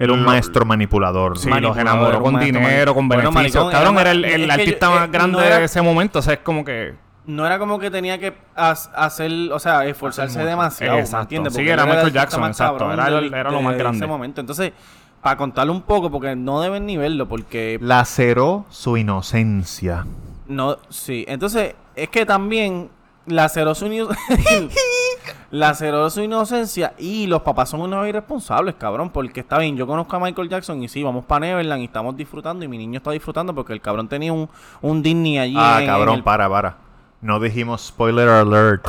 Era un lo- maestro manipulador. Sí, Manipulador, los enamoró con dinero, con Bueno, beneficios. maricón, cabrón, era era el, el artista yo- más eh, grande no era- de ese momento. O sea, es como que... No era como que tenía que hacer, o sea, esforzarse demasiado, ¿me Exacto. Sí, Porque era Michael Jackson, más exacto, era el- era lo más de grande. ese momento. Entonces, para contarle un poco, porque no deben ni verlo, porque Laceró su inocencia. No, sí. Entonces, es que también laceró su, ino- laceró su inocencia y los papás son unos irresponsables, cabrón. Porque está bien, yo conozco a Michael Jackson y sí, vamos para Neverland y estamos disfrutando y mi niño está disfrutando porque el cabrón tenía un, un Disney allí. Ah, en- cabrón, en el- para, para. No dijimos spoiler alert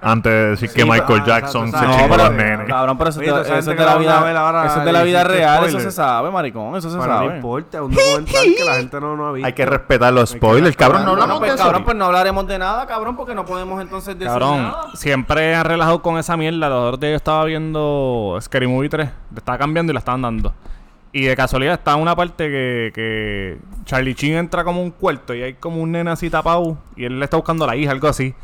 antes de decir que Michael ah, Jackson exacto, se exacto. chingó No, a los nenes. cabrón, pero eso, Oye, es de- eso es la vida, eso es de la vida real, eso se sabe, maricón, eso se Pero no sabe. importa, un documental que la gente no, no ha visto. Hay que respetar los spoilers. Cabrón, no hablamos pues, de eso. cabrón, pues no hablaremos de nada, cabrón, porque no podemos entonces decir Cabrón, nada. siempre han relajado con esa mierda. Los otros días yo estaba viendo Scary Movie 3. Le estaba cambiando y la estaban dando. Y de casualidad está una parte que, que Charlie Chin entra como un cuarto y hay como un nene así tapado y él le está buscando a la hija, algo así.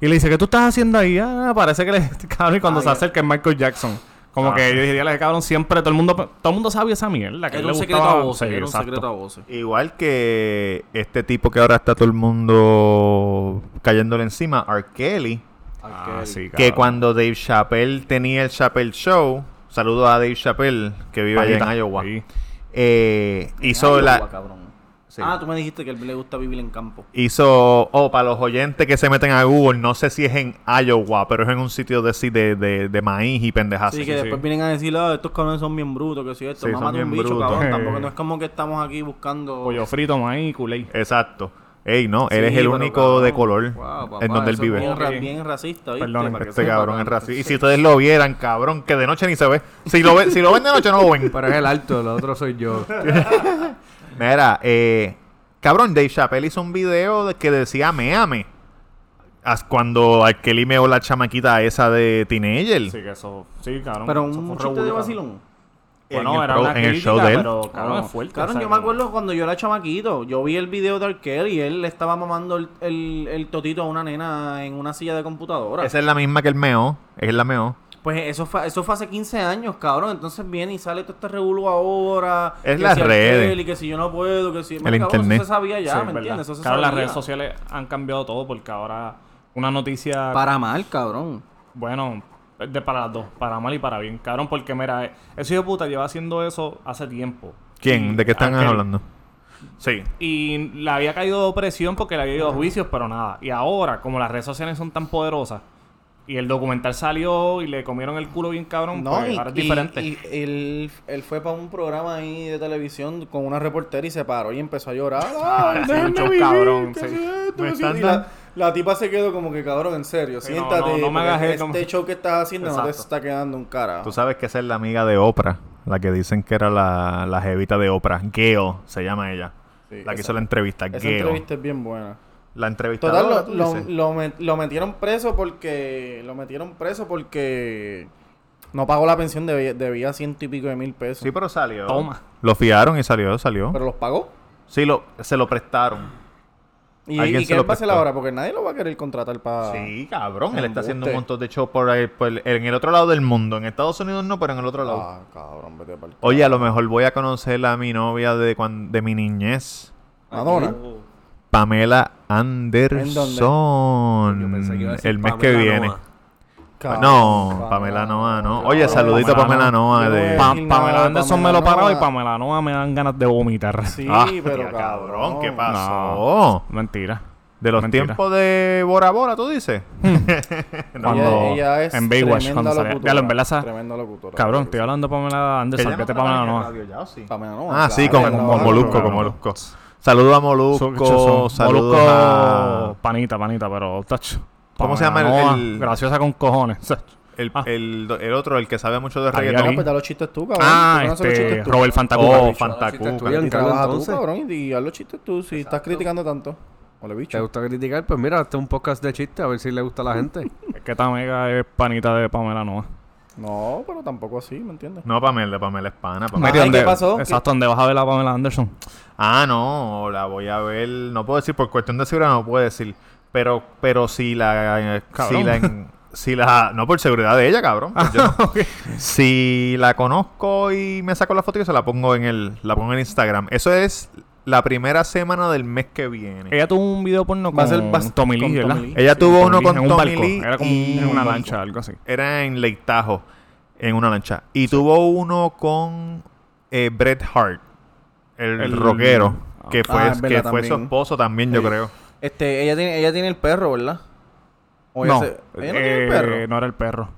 Y le dice, ¿qué tú estás haciendo ahí? Ah, parece que le... Cabrón, y cuando se acerca es Michael Jackson. Como Ah. que yo diría, "Le, cabrón, siempre todo el mundo todo el mundo sabía esa mierda. Que Era le un secreto gustaba". a voces, Sí, era un secreto a voces. Igual que este tipo que ahora está todo el mundo cayéndole encima, R. Kelly. Ah, sí, Que cuando Dave Chappelle tenía el Chappelle Show, saludo a Dave Chappelle, que vive allá en. Iowa. Sí. Eh, hizo Iowa, la. cabrón. sí. Ah, tú me dijiste que a él le gusta vivir en campo. Hizo. Oh, para los oyentes que se meten a Google, no sé si es en Iowa, pero es en un sitio de, sí, de, de, de maíz y pendejas. Así así. que sí, después sí. vienen a decir, ah, estos cabrones son bien brutos, que si esto, Sí, son mámate un bien bicho, brutos. cabrón. Tampoco no es como que estamos aquí buscando... Pollo frito, maíz, culé. Exacto. Ey, no, Sí, él es el único cabrón, de color wow, papá, en donde él vive. Es bien, ra- Ok. bien racista, ¿viste? Perdón, Este sepa, cabrón es racista. Y si ustedes lo vieran, cabrón, que de noche ni se ve. Si lo, ve, si lo ven de noche, no lo ven. Pero es el alto, el otro soy yo. Mira, eh, cabrón, Dave Chappelle hizo un video de que decía meame. As- Cuando Kelly meó la chamaquita esa de Teenager. Sí, que eso. Sí, cabrón. Pero un chiste de vacilón. Bueno, en el era pro- una en el show de él. pero cabrón, es fuerte. Cabrón, o sea, yo me acuerdo cuando yo era chamaquito. Yo vi el video de Arkel y él le estaba mamando el, el, el totito a una nena en una silla de computadora. Esa es la misma que el meó. Es la meó. Pues eso fue, eso fue hace 15 años, cabrón. Entonces viene y sale todo este revuelo ahora. Es que las si Arkel redes. Y que si yo no puedo, que si... El cabrón, internet. Eso se sabía ya, Sí, ¿me verdad. entiendes? Eso se Claro, las redes sociales han cambiado todo porque ahora una noticia. Para mal, cabrón. Bueno, de para las dos, para mal y para bien. Cabrón, porque mira, eh, ese hijo de puta lleva haciendo eso hace tiempo. ¿Quién? ¿De qué están aquel- hablando? Sí. Y le había caído presión porque le había ido a juicios, pero nada. Y ahora, como las redes sociales son tan poderosas y el documental salió y le comieron el culo bien cabrón, No, pues y, ahora es y- diferente. y él, él fue para un programa ahí de televisión con una reportera y se paró y empezó a llorar. ¡Ay, Sí, vivir, cabrón, ¿qué sí. Me Sí, están y dando- la, la tipa se quedó como que cabrón, en serio. Sí, no, Siéntate. no, no me porque hagas este como- show que estás haciendo no te Exacto. está quedando un cara. Tú sabes que esa es la amiga de Oprah, la que dicen que era la, la jevita de Oprah. Gail se llama ella. Sí, la que esa- hizo la entrevista. Esa Gail. entrevista es bien buena. La entrevistadora, Total, lo, lo, lo met- lo metieron preso porque. Lo metieron preso porque. No pagó la pensión, debía, debía ciento y pico de mil pesos. Sí, pero salió. Toma. Lo fiaron y salió, salió. Pero los pagó. Sí, lo, se lo prestaron. ¿Y, Alguien y qué lo va a hacer ahora? Porque nadie lo va a querer contratar para. Sí, cabrón. Él está haciendo un montón de shows por ahí, por el- en el otro lado del mundo. En Estados Unidos no, pero en el otro lado. Ah, cabrón, vete pa'l Oye, a lo mejor voy a conocer a mi novia de, cuan- de mi niñez. Madonna. Pamela Anderson. Yo pensé que iba a decir el mes Pamela que viene. Cabrón, No, Pamela Noa, no. Oye, saludito a Pamela Pamela Noa de... Pa- Pamela Anderson me lo paraba y. Pamela Noa me dan ganas de vomitar. Sí, Ah, pero tía, cabrón. ¿qué pasó? No, mentira. De los Mentira. tiempos de Bora Bora, tú dices. Cuando- ella, ella es en Baywatch, cuando salía. locutora. Ya lo en verdad esa- Tremenda locutora. Cabrón, estoy hablando de Pamela Anderson. Vete Pamela Noa. Pamela Noa, Ah, sí, con, con Molusco, con Molusco. Saludos a Molusco, saludos a... panita, panita, pero touch. ¿Cómo se llama el- el- Graciosa con cojones. El, Ah. el, el otro, el que sabe mucho de Ahí, reggaetón. No, pues da los chistes tú, cabrón. Ah, los este, tú. Robert Fantacuca. Oh. Fantacuca. Tú, Y trabaja tú, cabrón, y haz los chistes tú. Si estás criticando tanto. Ole, ¿Te bicho. gusta criticar? Pues mira, este es un podcast de chistes, a ver si le gusta a la gente. Es que esta mega es panita de Pamela Noa. No, pero tampoco así, ¿me entiendes? No, Pamela, Pamela es pana. Pamela. Ay, ¿qué ¿dónde- pasó? Exacto, donde vas a ver a Pamela Anderson. Ah, no, la voy a ver. No puedo decir, por cuestión de seguridad no puedo decir. Pero, pero si la. Si Cabrón. la, si la. No por seguridad de ella, cabrón. pues yo no. Si la conozco y me saco la foto, yo se la pongo en el. La pongo en Instagram. Eso es la primera semana del mes que viene. Ella tuvo un video porno con bas- Tommy con Lee, ¿verdad? Tommy Lee. Ella tuvo Tommy uno Lee con en un Tommy barco. Lee Era como y- en una lancha, algo así. Era en Lake Tahoe, en una lancha. Y tuvo uno con eh, Bret Hart, el, El- rockero, que fue, Ah, es que fue su esposo también, yo Sí. creo. Este, ella tiene, ella tiene el perro, ¿verdad? O ella No, se- ella no tiene eh, el perro. no era el perro.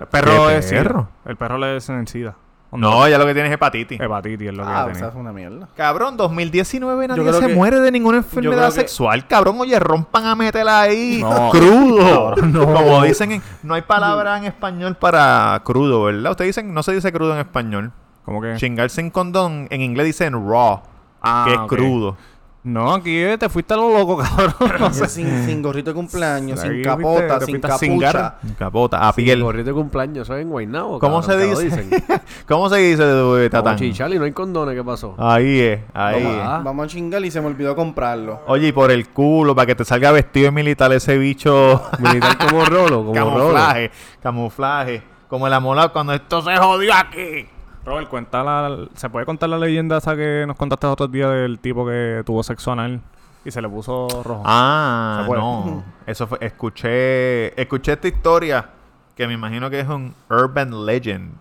El perro ¿Qué es perro? El perro le el SIDA. No, ella lo que tiene es hepatitis. Hepatitis es lo que Ah, ella o tenía. sea, es una mierda. Cabrón, 2019 nadie se que- muere de ninguna enfermedad que- sexual. Cabrón, oye, rompan a meterla ahí No. crudo. Como dicen, en- no hay palabra en español para crudo, ¿verdad? Ustedes dicen, no se dice crudo en español. ¿Cómo que? Chingarse en condón, en inglés dicen raw, Ah, que es crudo. No, aquí te fuiste a lo loco, cabrón. No sé. sin, sin gorrito de cumpleaños, sin capota, te sin capucha. cingar. Capota, a piel. el gorrito de cumpleaños, ¿sabes? En Guaynabo. ¿Cómo se dice? dicen. ¿Cómo se dice, Como Tatán? chichar y no hay condones, ¿qué pasó? Ahí es, ahí Vamos es. a- Ah. Vamos a chingar y se me olvidó comprarlo. Oye, y por el culo, para que te salga vestido de militar ese bicho. Militar como rolo, como rolo. camuflaje, camuflaje. Como el amolado cuando esto se jodió aquí. Robert, cuenta la, ¿se puede contar la leyenda esa que nos contaste otro día del tipo que tuvo sexo anal y se le puso rojo? Ah, no. Eso fue, escuché, escuché esta historia que me imagino que es un urban legend.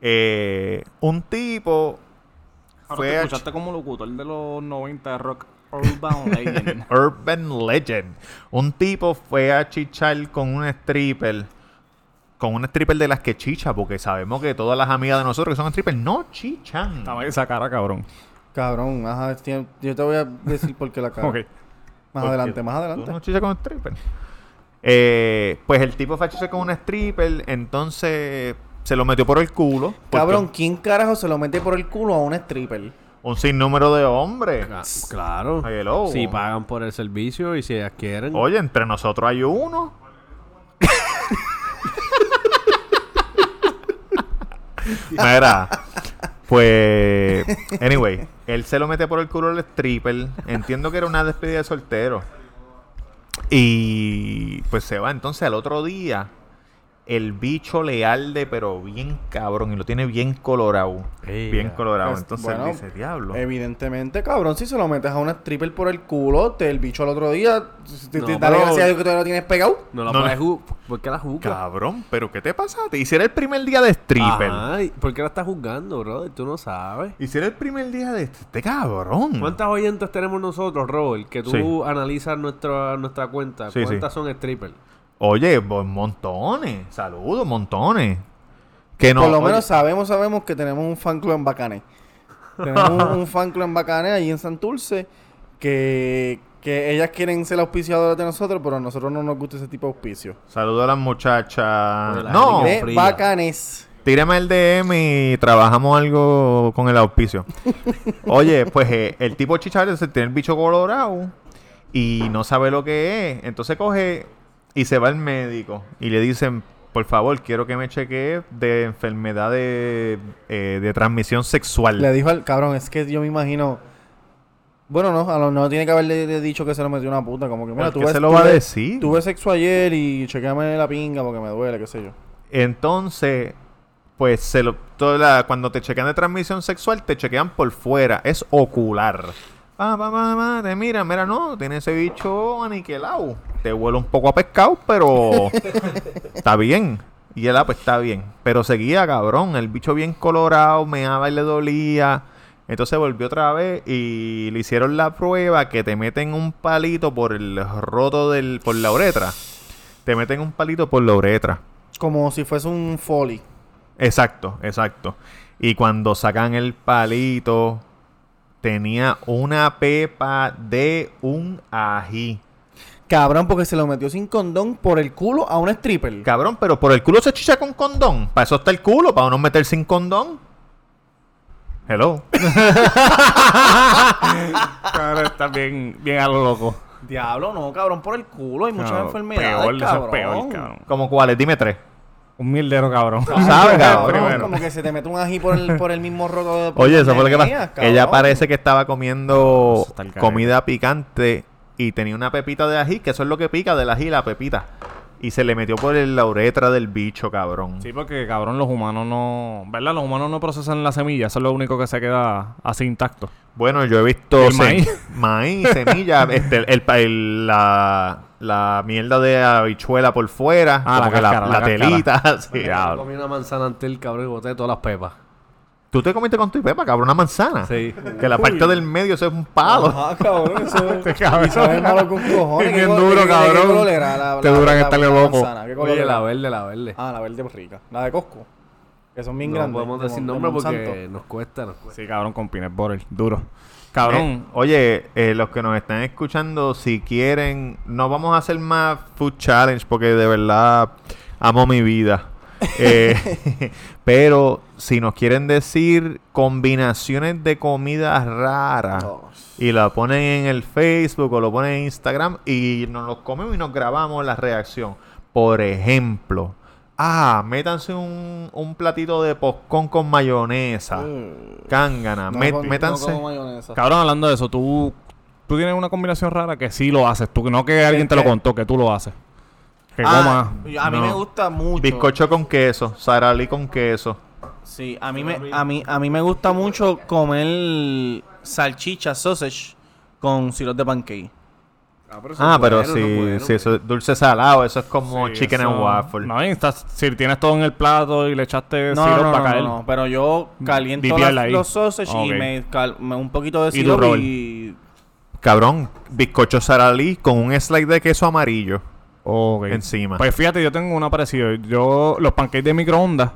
Eh, un tipo Ahora fue te a escuchaste como locutor de los 90 de rock urban legend. Urban Legend. Un tipo fue a chichar con un stripper. Con un stripper de las que chicha, porque sabemos que todas las amigas de nosotros que son strippers no chichan. Estaba esa cara, cabrón. Cabrón, ajá, yo te voy a decir por qué la cara. Ok. Más ¿Por adelante, más ¿Tú adelante. no chichas con stripper? Eh, pues el tipo fue con un stripper, entonces se lo metió por el culo. porque Cabrón, ¿quién carajo se lo mete por el culo a un stripper? Un sinnúmero de hombres. Claro. Si pagan por el servicio y si adquieren. Oye, entre nosotros hay uno. Mira, pues, anyway, él se lo mete por el culo al stripper. Entiendo que era una despedida de soltero. Y pues se va. Entonces al otro día, el bicho le arde, pero bien cabrón, y lo tiene bien colorado. Ey, bien colorado. Pues, Entonces bueno, él dice, diablo. Evidentemente, cabrón, si se lo metes a una stripper por el culo, te, el bicho al otro día, te, No, te- dale pero- gracias a Dios que todavía lo tienes pegado. No la No, puedes ¿Por qué la juzgas? Cabrón, pero ¿qué te pasa? Te hiciera el primer día de stripper. Ay, ¿por qué la estás juzgando, brother? Tú no sabes. Hiciera el primer día de este cabrón. ¿Cuántas oyentes tenemos nosotros, Robert? Que tú Sí. analizas nuestra, nuestra cuenta. Sí, ¿Cuántas son strippers? Oye, pues, montones. Saludos, montones. Que no. Por lo oye, menos sabemos, sabemos que tenemos un fan club en Bacané. Tenemos un, un fan club en Bacané, allí en Santurce, que, que ellas quieren ser auspiciadoras de nosotros, pero a nosotros no nos gusta ese tipo de auspicio. Saludos a las muchachas. La No, De. Bacanes. tírame el DM y trabajamos algo con el auspicio. Oye, pues eh, el tipo chicharro se tiene el bicho colorado y no sabe lo que es. Entonces coge y se va al médico y le dicen, por favor, quiero que me chequee de enfermedad de, eh, de transmisión sexual. Le dijo al cabrón, es que yo me imagino. Bueno, no, a lo no tiene que haberle dicho que se lo metió una puta. Como que, mira, ¿Por tú ves, se lo tú va a decir? Tuve sexo ayer y chequeame la pinga porque me duele, qué sé yo. Entonces, pues se lo, toda la- cuando te chequean de transmisión sexual, te chequean por fuera, es ocular. Ah, va, va, va, te mira, mira, no, tiene ese bicho aniquilado. Te huele un poco a pescado, pero está bien. Y él, pues está bien. Pero seguía, cabrón, el bicho bien colorado, meaba y le dolía. Entonces volvió otra vez y le hicieron la prueba que te meten un palito por el roto del, por la uretra. Te meten un palito por la uretra. Como si fuese un folly. Exacto, exacto. Y cuando sacan el palito, tenía una pepa de un ají. Cabrón, porque se lo metió sin condón por el culo a un stripper. Cabrón, pero por el culo se chicha con condón. Para eso está el culo, para uno meter sin condón. Hello. Cabrón, está bien, bien a lo loco. Diablo, no, cabrón, por el culo. Hay muchas Cabrón, enfermedades, peor, eso es cabrón. peor, cabrón. ¿Cómo cuáles? Dime tres. Un mierdero, cabrón. ¿Sabes, cabrón? Cabrón, como que se te mete un ají por el, por el mismo roto de Oye, eso fue lo que pasó. Ella parece que estaba comiendo el comida picante y tenía una pepita de ají, que eso es lo que pica del ají, la pepita. Y se le metió por el- la uretra del bicho, cabrón. Sí, porque cabrón, los humanos no. ¿Verdad? Los humanos no procesan la semilla. Eso es lo único que se queda así intacto. Bueno, yo he visto El sem- maíz. maíz, semilla, este, el, pa- el- la, la mierda de habichuela por fuera, Ah, como la cáscara, la telita. sí. Diablo. Comí una manzana ante el cabrón y boté todas las pepas. Tú te comiste con tu pepa, cabrón, una manzana. Sí. Que la parte del medio eso es un palo. Ajá, cabrón, eso Este cabrón. y sabe malo con cojones. Es ¿Qué bien duro, de qué- cabrón. color era la- Te duran estarle loco. manzana? ¿Qué color Oye, era? la verde, la verde. Ah, la verde pues rica. La de Costco. Que son bien no grandes. podemos de decir nombre porque Monsanto. nos cuesta, nos cuesta. Sí, cabrón, con peanut butter. Duro. Cabrón. Eh, oye, eh, los que nos están escuchando, si quieren, no vamos a hacer más food challenge porque de verdad amo mi vida. Eh, pero si nos quieren decir combinaciones de comidas raras Oh. y la ponen en el Facebook o lo ponen en Instagram y nos los comemos y nos grabamos la reacción. Por ejemplo, ah, métanse un, un platito de poscón con mayonesa. Mm. Cángana, No met- con- no métanse. como mayonesa. Cabrón, hablando de eso, tú, tú tienes una combinación rara que sí lo haces. Tú, no que alguien te lo contó, que tú lo haces. Que Ah, comas. a mí No. me gusta mucho. Bizcocho con queso, saralí con queso. Sí, a mí me a mí a mí me gusta mucho comer salchicha sausage con sirope de pancake. Ah, pero si, si eso es dulce salado, eso es como Sí, chicken eso- and waffle. No, estás- si tienes todo en el plato y le echaste No, sirope no, no, para no, caer. no, pero yo caliento Dipearla las- los sausage y me, cal- me- un poquito de ¿Y tu sirope rol? y Cabrón, bizcocho saralí con un slide de queso amarillo Ok. encima. Pues fíjate, yo tengo una parecida. Yo, los pancakes de microondas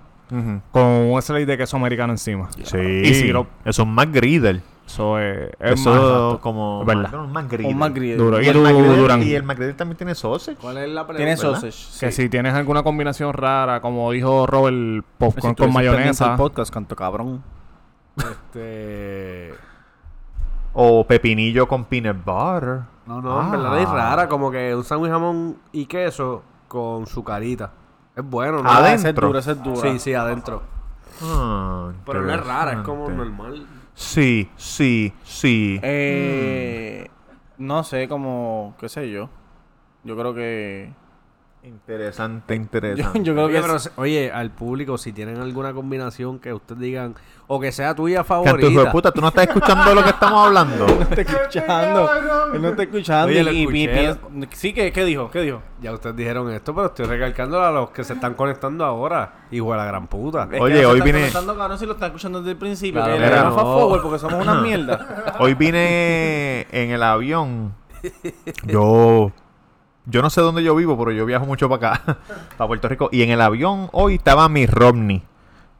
con un slice de queso americano encima. Sí. Y sirope. Eso es más griddle. Eso es, es Eso más exacto. como... Es verdad. más- más griddle. un McGriddle. Duro. Y ¿Y el McGriddle-? Y el McGriddle también tiene sausage. ¿Cuál es la pregunta? Tiene sausage. Que si tienes alguna combinación rara, como dijo Robert, popcorn Si con mayonesa. el podcast, canto cabrón. Este... O pepinillo con peanut butter. No, no, en Ah. verdad es rara. Como que un sándwich jamón y queso con su carita. Es bueno, ¿no? Ah, Ah, esa es Adentro. dura, es dura. Sí, sí, adentro. Ah, Pero no es rara, es como normal. Sí, sí, sí. Eh, No sé, como, qué sé yo. Yo creo que... Interesante, Yo, interesante. yo creo Oye, que... pero, es- oye, al público, si tienen alguna combinación que ustedes digan, o que sea tuya favorita. de puta, tú no estás escuchando lo que estamos hablando. no está escuchando. Él no está escuchando. Oye, y, y- y Sí, ¿qué, ¿qué dijo? ¿Qué dijo? Ya ustedes dijeron esto, pero estoy recalcando a los que se están conectando ahora. Hijo de la gran puta. Es Oye, que hoy vine- conectando, cabrón, si lo están escuchando desde el principio. Claro, que fast no. forward porque somos una mierda. Hoy vine en el avión. Yo Yo no sé dónde yo vivo, pero yo viajo mucho para acá, para Puerto Rico. Y en el avión hoy estaba Mitt Romney.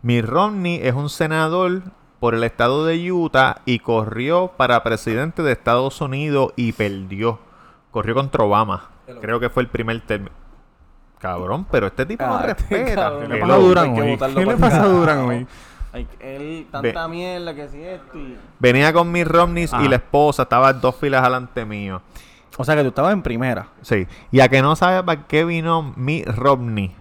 Mitt Romney es un senador por el estado de Utah y corrió para presidente de Estados Unidos y perdió. Corrió contra Obama. Creo que fue el primer término. Cabrón, pero este tipo no Ah, este respeta. ¿Qué le pasa a Durán hoy? botarlo ¿Qué le pa'l pasa a carajo. Durán hoy? Ay, él, tanta mierda que si esto y... Venía con Mitt Romney y Ajá. la esposa estaba dos filas delante mío. O sea que tú estabas en primera. Sí. Y a que no sabe para qué vino Mitt Romney.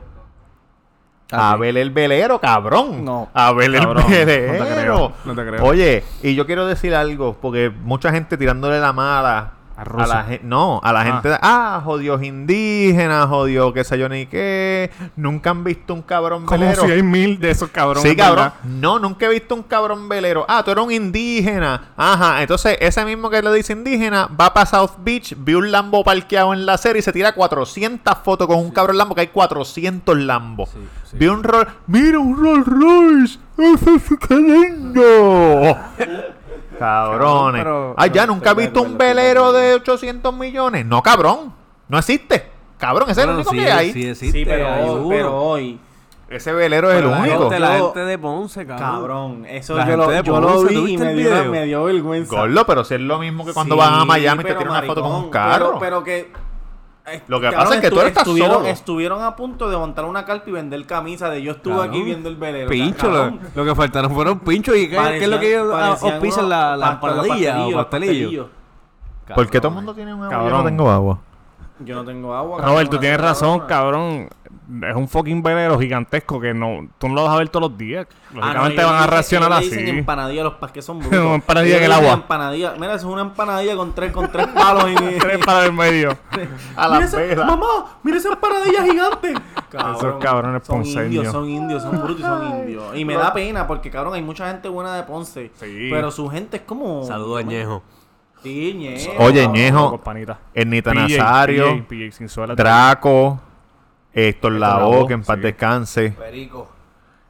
A Ok. ver el velero, cabrón. No. A ver el Cabrón, no te velero. creo, no te creo. Oye, y yo quiero decir algo, porque mucha gente tirándole la mala A a, la gente. No, a la Ah. gente. Ah, jodidos indígenas, jodió qué sé yo ni qué. Nunca han visto un cabrón Como velero. si hay mil de esos cabrones. Sí, cabrón. No, nunca he visto un cabrón velero. Ah, tú eres un indígena. Ajá. Entonces, ese mismo que le dice indígena va para South Beach, vio un Lambo parqueado en la serie y se tira 400 fotos con un cabrón Lambo, que hay 400 Lambos. Vio un Roll. ¡Mira un Rolls Royce! ¡Eso es qué lindo! Cabrones. pero- ah, ya, nunca he visto un velero de 800 millones. No, cabrón. No existe. Cabrón, ese es el único sí, que hay. sí existe, Sí, pero, hay hoy- uno. pero hoy... Ese velero es el la único. gente- la gente de Ponce, cabrón. Cabrón, eso La yo gente lo, de yo lo vi ¿tú y me dio, me dio vergüenza. Gordo, pero si es lo mismo que cuando Sí, van a Miami y te tiran una foto con un carro. Pero, pero que. Eh, Lo que pasa es que tú estás estuvieron, solo. estuvieron a punto de montar una carpa y vender camisa de yo estuve aquí viendo el velero. Pincho, lo, lo que faltaron fueron pinchos y qué, qué es lo que ellos ah, auspician unos la, la pa- los empanadilla o pastelillo. ¿Por qué todo el mundo tiene un agua? Yo no tengo agua. Yo no tengo agua. Robert, tú tienes razón, cabrón. Es un fucking velero gigantesco que no, tú no lo vas a ver todos los días. Ah, no, Lógicamente van a reaccionar así. dicen empanadilla los pas que son Una brutos. empanadilla en el agua. Empanadilla. Mira, eso es una empanadilla con tres, con tres palos en Tres para el medio. A Mira la esa- vela. Mamá, mira esa empanadilla gigante. Esos cabrones son ponceños. indios, son indios, son brutos y son indios. Y me da pena porque, cabrón, hay mucha gente buena de Ponce. Sí. Pero su gente es como. Saludos, Ñejo. Sí, Ñejo. Oye, Ñejo. Ernita PJ, Nazario, PJ, PJ, sin suela. Draco, Héctor Lavoe, Lavoe, que en paz sí. descanse. Perico.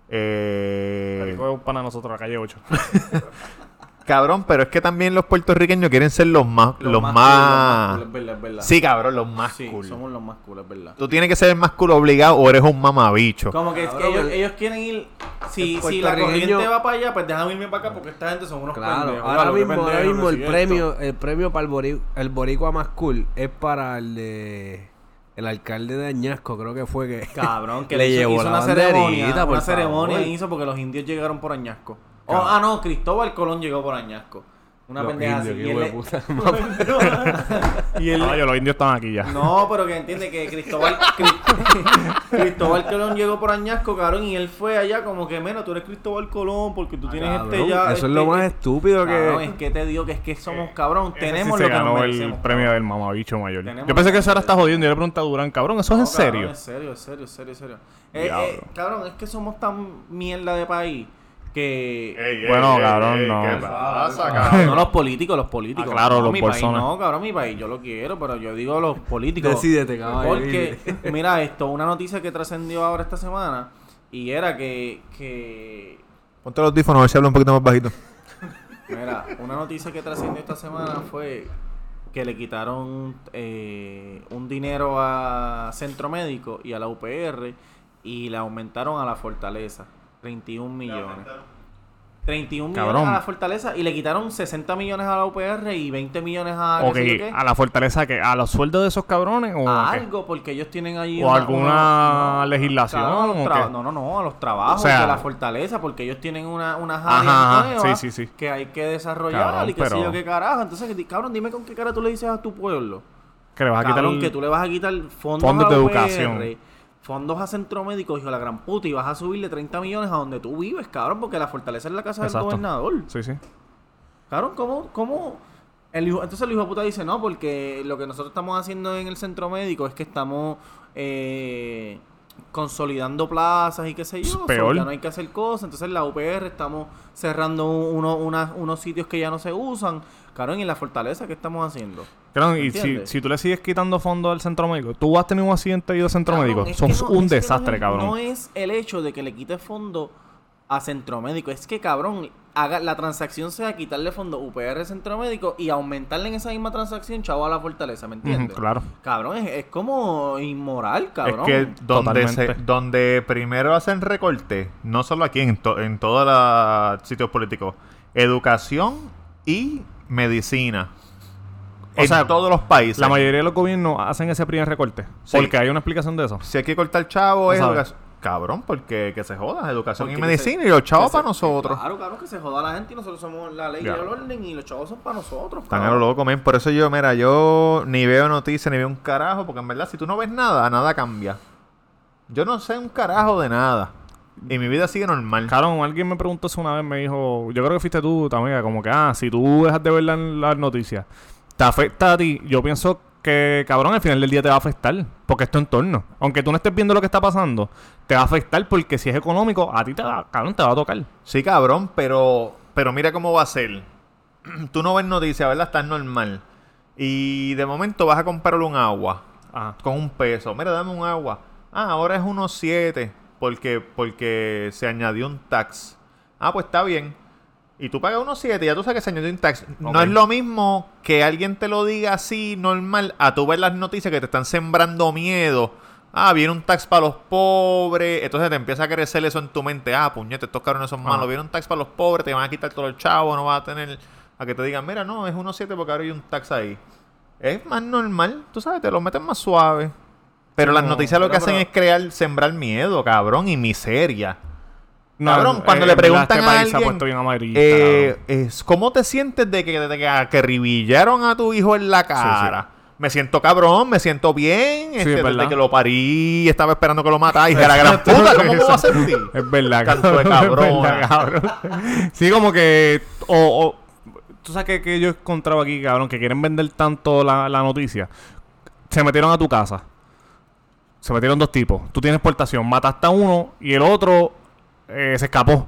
Eh, Perico es un pana nosotros, la calle 8. cabrón, pero es que también los puertorriqueños quieren ser los más... Los, cool, más... cool, es verdad, es verdad. Sí, cabrón, los más Sí, cool. somos los más cool, es verdad. Tú tienes que ser el más cool obligado o eres un mamabicho. Como que, es que Cabrón, ellos, el- ellos quieren ir. Si, si la corriente va para allá, pues déjame irme para acá porque esta gente son unos Claro, pendejos. ahora Claro, mismo, ahora mismo el premio, el premio para el, el boricua más cool es para el de el alcalde de Añasco, creo que fue que Cabrón, que le hizo, llevó hizo la una ceremonia. por Una ceremonia favor. hizo porque los indios llegaron por Añasco. Oh, ah, no, Cristóbal Colón llegó por Añasco. Una Los pendeja así. Y él le- y él- Caballo, los indios están aquí ya. No, pero que entiende que Cristóbal Cri- Cristóbal Colón llegó por Añasco, cabrón, y él fue allá como que, menos tú eres Cristóbal Colón porque tú tienes Cabrón, este ya. eso este- es lo más estúpido Cabrón, que es que te digo que es que somos cabrón, Ese sí tenemos se lo que nos ganó el merecemos, premio cabrón. del mamabicho mayor. Tenemos Yo pensé que ahora está jodiendo. Yo le pregunté a Durán, cabrón, ¿eso es en No, cabrón, serio? Es serio, es serio, es serio, es serio. Eh, eh, cabrón, es que somos tan mierda de país que. Bueno, cabrón, no. ¿Qué pasa, No, cabrón? los políticos, los políticos. Ah, claro, No, los mi país personas. no, cabrón, mi país yo lo quiero, pero yo digo los políticos. Decídete, caballo. Porque, mira esto, una noticia que trascendió ahora esta semana y era que, que Ponte los audífonos a ver si habla un poquito más bajito. Mira, una noticia que trascendió esta semana fue que le quitaron eh, un dinero a Centro Médico y a la UPR y le aumentaron a la Fortaleza 31 millones. 31 millones Cabrón. a la Fortaleza y le quitaron 60 millones a la UPR y 20 millones a, qué Ok, sé yo qué, a la fortaleza que a los sueldos de esos cabrones o a qué? algo porque ellos tienen ahí ¿O alguna legislación, o qué? no no no a los trabajos O sea- de la fortaleza porque ellos tienen una unas Ajá, áreas ajá, nuevas sí, sí, sí. que hay que desarrollar Cabrón, y que sé pero- yo qué carajo entonces cabrón dime con qué cara tú le dices a tu pueblo Que le vas a quitar el- que tú le vas a quitar fondos, Fondos a de UPR, educación. Fondos a centro médico hijo la gran puta y vas a subirle 30 millones a donde tú vives cabrón porque la fortaleza es la casa Exacto. del gobernador Sí, sí. Cabrón, ¿cómo, cómo el hijo, entonces el hijo de puta dice, no, porque lo que nosotros estamos haciendo en el centro médico es que estamos eh, consolidando plazas y qué sé yo, so, Peor. ya no hay que hacer cosas, entonces en la UPR estamos cerrando uno- una- unos sitios que ya no se usan, cabrón, y en la fortaleza, ¿qué estamos haciendo? Cabrón, y si, si tú le sigues quitando fondos al centro médico, tú has tenido un accidente y ido al centro Cabrón, médico. Son no- un no desastre, es- cabrón. No es el hecho de que le quites fondo a Centro Médico. Es que, cabrón, haga, la transacción sea quitarle fondo UPR Centro Médico y aumentarle en esa misma transacción, chavo, a la fortaleza, ¿me entiendes? Claro. Cabrón, es, es como inmoral, cabrón. Es que donde, se, donde primero hacen recorte, no solo aquí, en, to- en todos los sitios políticos, educación y medicina. O en sea, todos los países. La mayoría de los gobiernos hacen ese primer recorte. Sí. Porque hay una explicación de eso. Si hay que cortar chavo, es educación. Cabrón, porque que se joda, educación Porque y medicina se- y los chavos para nosotros. Claro, claro, que se joda la gente y nosotros somos la ley Ya. y el orden y los chavos son para nosotros. Están a lo loco, men. Por eso yo, mira, yo ni veo noticias, ni veo un carajo, porque en verdad, si tú no ves nada, nada cambia. Yo no sé un carajo de nada. Y mi vida sigue normal. Cabrón, alguien me preguntó eso una vez, me dijo, yo creo que fuiste tú también, como que, ah, si tú dejas de ver la- las noticias, te afecta a ti. Yo pienso que, cabrón, al final del día te va a afectar, porque es tu entorno. Aunque tú no estés viendo lo que está pasando, te va a afectar porque si es económico, a ti te va, cabrón, te va a tocar. Sí, cabrón, pero, pero mira cómo va a ser. Tú no ves noticias, ¿verdad? Estás normal. Y de momento vas a comprarle un agua Ajá. con un peso. Mira, dame un agua. Ah, ahora es unos 7 porque, porque se añadió un tax. Ah, pues está bien. Y tú pagas unos 7 y ya tú sabes que se añadió un tax. No es lo mismo que alguien te lo diga así normal a tú ver las noticias que te están sembrando miedo. Ah, viene un tax para los pobres. Entonces te empieza a crecer eso en tu mente. Ah, puñete, estos cabrones son malos. Ajá. Viene un tax para los pobres, te van a quitar todo el chavo, no vas a tener... A que te digan, mira, no, es unos 7 porque ahora hay un tax ahí. Es más normal, tú sabes, te lo meten más suave. Pero las no, noticias lo pero- que hacen es crear, sembrar miedo, cabrón, y miseria. No, Cabrón, eh, cuando le en verdad, preguntan este a país se ha alguien, bien amarillista, eh, es, ¿cómo te sientes de que, de que acribillaron a tu hijo en la cara? Me siento cabrón, me siento bien, Sí, este, es desde verdad. que lo parí, estaba esperando que lo matara, hija de la gran puta, ¿cómo me va a sentir? Es verdad, Canto de cabrón. Verdad. Sí, como que. O, o- tú sabes que, que yo he encontrado aquí, cabrón, que quieren vender tanto la, la noticia. Se metieron a tu casa. Se metieron dos tipos. Tú tienes portación, mataste a uno y el otro eh, se escapó.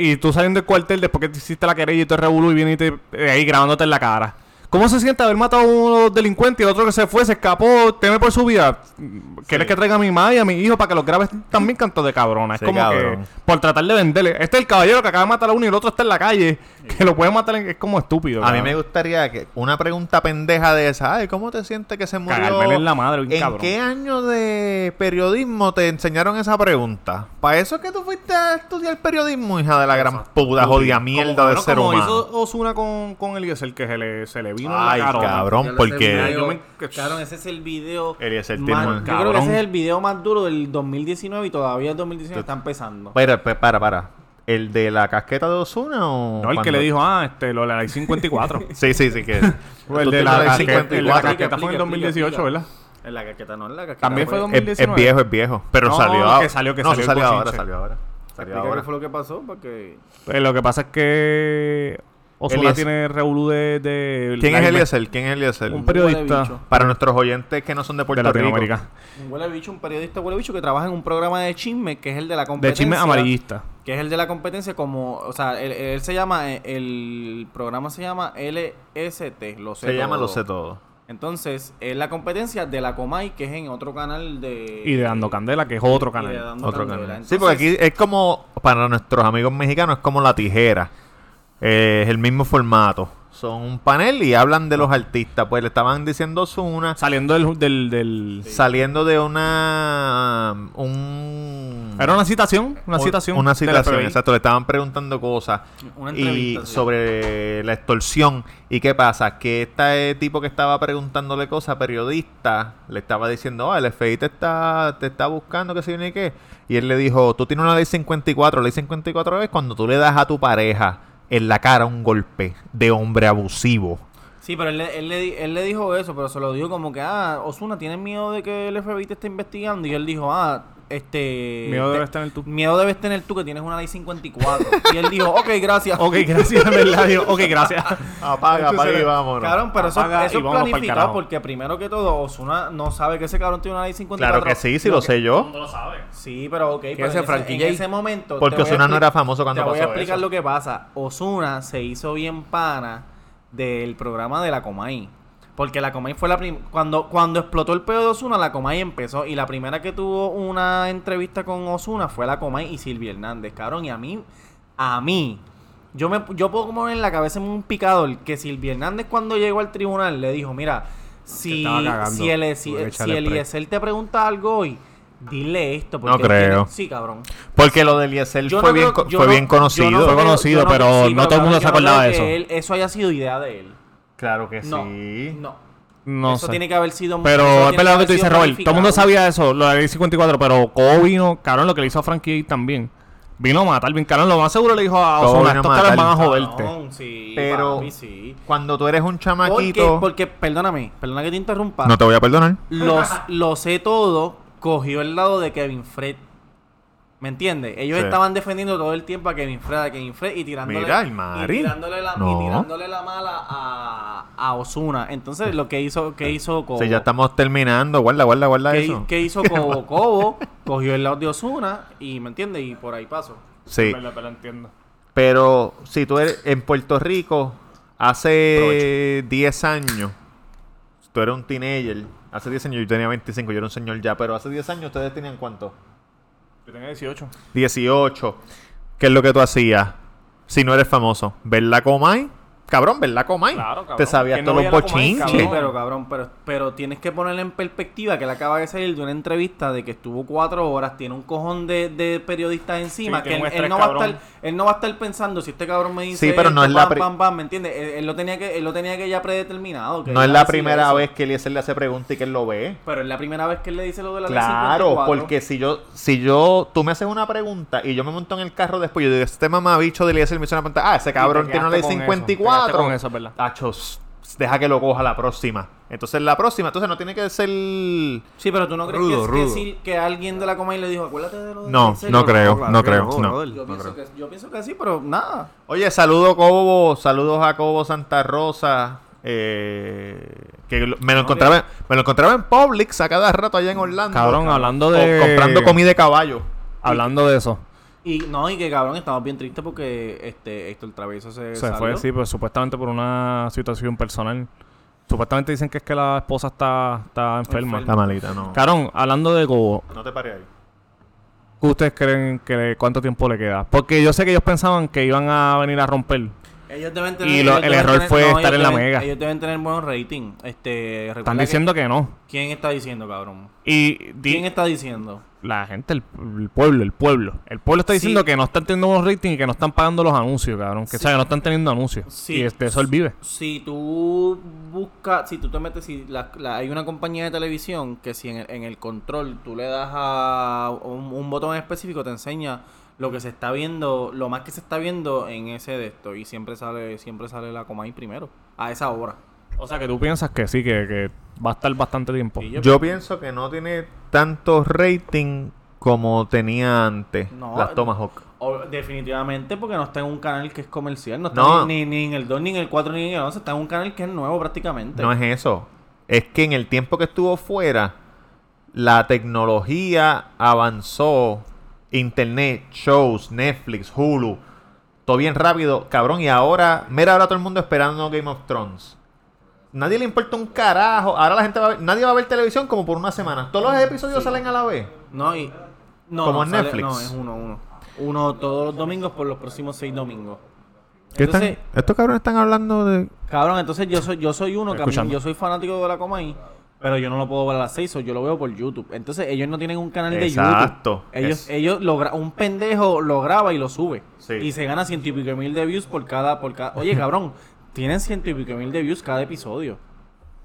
Y, tú saliendo del cuartel después que te hiciste la querella y te revolú y viene eh, ahí grabándote en la cara. ¿Cómo se siente haber matado a uno delincuente y el otro que se fue, se escapó, teme por su vida? ¿Quieres que traiga a mi madre y a mi hijo para que los grabes también cantos de cabrona? Es Sí, como cabrón. que por tratar de venderle. Este es el caballero que acaba de matar a uno y el otro está en la calle, que lo puede matar, en- es como estúpido. A mí cabrón. me gustaría que una pregunta pendeja de esa, ay, ¿cómo te sientes que se murió? Cagármele en la madre, bien ¿En cabrón. qué año de periodismo te enseñaron esa pregunta? ¿Para eso es que tú fuiste a estudiar periodismo, hija de la gran puta, jodida mierda Como- de bueno, ser como humano? hizo Osuna con, con Eliezer, que se le, se le vino Ay, en la cabrón, porque- Yo me- Cabrón, ese es el video. Eliezer más- yo creo que ese es el video más duro del 2019 y todavía el 2019 está empezando. Para, para, para, para. ¿El de la casqueta de Osuna o...? No, el que le dijo, ah, este, lo de la ley 54. Sí, sí, sí, que... O el de la, ley casqueta- el de la 54. casqueta fue en el Explica, 2018, explica. ¿verdad? En la caqueta, no en la caqueta. También fue Es, 2019. es viejo, es viejo. Pero No, salió que ahora. salió, que no, salió eso el salió ahora, salió ahora. Salió Explica ahora. qué fue lo que pasó porque Pues lo que pasa es que Osuna tiene revolú de, de ¿Quién es Eliezer? ¿Quién es Eliezer? Un periodista. Para nuestros oyentes que no son de de Puerto Rico. Latinoamérica. un huele bicho, un periodista huele bicho que trabaja en un programa de chisme que es el de la De competencia. chisme amarillista. Que es el de la competencia como, o sea, él, él se llama, eh, el programa se llama LST, lo sé Se llama todo. Lo sé todo. Entonces, es la competencia de la Comay, que es en otro canal de... Y de Dando Candela, que es otro y de canal. Dando Otro Candela. canal. Sí, porque Entonces, aquí es como, para nuestros amigos mexicanos, es como la tijera. Eh, es el mismo formato. Son un panel y hablan de los artistas. Pues le estaban diciendo Osuna Saliendo del... del, del- saliendo de una... Un, Era una citación, una un- citación. Una citación, exacto. Le estaban preguntando cosas. Una y sobre la extorsión. ¿Y qué pasa? Que este tipo que estaba preguntándole cosas, periodista, le estaba diciendo, ah, el FBI te está, te está buscando, que se viene y qué. Y él le dijo, tú tienes una ley 54. La ley 54 es cuando tú le das a tu pareja en la cara un golpe de hombre abusivo. Sí, pero él, él, le, él le dijo eso, pero se lo dijo como que, ah, Osuna, ¿tienes miedo de que el FBI te esté investigando? Y él dijo, ah, este... Miedo debes tener tú. Miedo debes tener tú que tienes una ley 54. y él dijo, ok, gracias. Ok, gracias, ¿verdad? Ok, gracias. Apaga, apaga y vámonos. Cabrón, pero eso, Apaga eso es planificado porque primero que todo, Osuna no sabe que ese cabrón tiene una ley 54. claro que sí, si lo sé yo. lo sabe. Sí, pero ok. pero ese en, ese, en momento. Porque te voy a Ozuna no era famoso cuando Te voy a pasó explicar eso. lo que pasa. Osuna se hizo bien pana del programa de la Comay. Porque la Comay fue la primera. Cuando, cuando explotó el pedo de Osuna, la Comay empezó. Y la primera que tuvo una entrevista con Osuna fue la Comay y Silvia Hernández, cabrón. Y a mí, a mí, yo me yo puedo como en la cabeza en un picador que Silvia Hernández cuando llegó al tribunal le dijo, mira, si, cagando. si, el, si, si. Eliezer te pregunta algo hoy, dile esto. No él creo. tiene- sí, cabrón. Porque lo de Eliezer fue, no bien, fue no- bien conocido. no Fue creo- conocido, no- pero sí, no todo el mundo se no acordaba creo de que eso. él- eso haya sido idea de él. Claro que No, sí. no. No eso sé. tiene que haber sido Pero es verdad lo que tú dices, Robert. Todo el mundo sabía eso, lo de la ley 54, pero Cobo vino, cabrón, lo que le hizo a Frankie también. Vino a matar, bien cabrón. Lo más seguro le dijo a Osuna, estos caras van a joderte. Cabrón, sí, Pero- sí. Cuando tú eres un Porque, chamaquito... porque, perdóname, perdona que te interrumpa. No te voy a perdonar. Los, lo sé todo, cogió el lado de Kevin Fred. ¿Me entiendes? Ellos Sí. estaban defendiendo todo el tiempo a Kevin Fred, a Kevin Fred y tirándole, Mira, y tirándole, la, y tirándole la mala a, a Osuna. Entonces, lo que hizo, que hizo Cobo. Si ya estamos terminando, guarda, guarda, guarda ¿Qué, eso. qué hizo Cobo? Cobo cogió el lado de Osuna y, ¿me entiendes? Y por ahí pasó. Sí, Verdad, pero entiendo. pero si tú eres en Puerto Rico, hace 10 años, tú eres un teenager. Hace 10 años yo tenía 25, yo era un señor ya, pero hace 10 años ustedes tenían cuánto? Yo tenía 18. 18. ¿Qué es lo que tú hacías? Si no eres famoso, ver la Comay. Cabrón, ver la Comay. Claro, cabrón. Te sabías ¿Quién no todos los bochinches. Sí, pero cabrón, pero, pero tienes que ponerle en perspectiva que él acaba de salir de una entrevista de que estuvo cuatro horas, tiene un cojón de, de periodistas encima, Sí, que él, un él estrés, no va a estar, él no va a estar pensando si este cabrón me dice Sí, pero no esto, es la pam, pam, pam, ¿me entiendes? Él, él lo tenía que, él lo tenía que ya predeterminado. que No es la primera eso. vez que Eliezer le hace pregunta y que él lo ve. Pero es la primera vez que él le dice lo de la ley Claro, 54. porque si yo, si yo, tú me haces una pregunta y yo me monto en el carro después, yo digo, este mamabicho de Eliezer me hizo una pregunta, ah, ese cabrón tiene una ley quedaste con eso, te 54. quedaste con eso, es verdad. Achos, deja que lo coja la próxima. Entonces la próxima, entonces no tiene que ser... Sí, pero tú no crees Rudo, que, alguien de la Comay le dijo, acuérdate de lo de No, no creo, no creo, no. Yo, No pienso creo. que, yo pienso que sí, pero nada. Oye, saludo Cobo, saludos a Cobo Santa Rosa. eh, que me lo encontraba, me lo encontraba en Publix a cada rato allá en Orlando. Cabrón, hablando O de- comprando comida de caballo. Hablando de eso. Y no, y que cabrón, estamos bien tristes porque este Héctor Travieso se, Se salió. fue, sí, pues supuestamente por una situación personal. Supuestamente dicen que es que la esposa está, está enferma. Está malita, no. Carón, hablando de Cobo, No te pares ahí. ¿qué ustedes creen que cuánto tiempo le queda? Porque yo sé que ellos pensaban que iban a venir a romper. Ellos deben Y lo- ellos el deben error fue estar en la deben- mega. Ellos deben tener buen rating. Este, Están que- diciendo que no. ¿Quién está diciendo, cabrón? Y di- ¿Quién está diciendo? La gente, el, el pueblo, el pueblo. El pueblo está Sí. diciendo que no están teniendo buenos ratings y que no están pagando los anuncios, cabrón. Que, Sí. o sea, que no están teniendo anuncios. Sí. Y este, eso él vive. Si tú buscas, si tú te metes, si la- la- hay una compañía de televisión que si en el, en el control tú le das a un, un botón específico te enseña lo que se está viendo, lo más que se está viendo en ese de esto y siempre sale siempre sale la Comay primero a esa hora. O sea, que tú piensas que sí, que, que va a estar bastante tiempo. Yo- Yo pienso que no tiene tanto rating como tenía antes No, las Tomahawk. O- definitivamente porque no está en un canal que es comercial, no está No. Ni, ni- ni en el 2, ni en el 4, ni en el 11, está en un canal que es nuevo prácticamente. No es eso. Es que en el tiempo que estuvo fuera, la tecnología avanzó. Internet, shows, Netflix, Hulu. Todo bien rápido, cabrón. Y ahora, mira ahora todo el mundo esperando Game of Thrones. Nadie le importa un carajo. Ahora la gente va a ver, nadie va a ver televisión como por una semana. Todos los episodios salen a la vez. No, y. No, Como no, en sale- Netflix. no, es uno, uno. Uno todos los domingos por los próximos seis domingos. ¿Qué están- Entonces, estos cabrones están hablando de. cabrón, entonces yo soy, yo soy uno que a mí- Escuchando. yo soy fanático de la Comay, pero yo no lo puedo ver a las seis, o yo lo veo por YouTube. Entonces ellos no tienen un canal de Exacto. YouTube. Ellos, Es- ellos lo gra- un pendejo lo graba y lo sube. Sí. Y se gana ciento y pico mil de views por cada, por cada. Oye, cabrón, tienen ciento y pico mil de views cada episodio.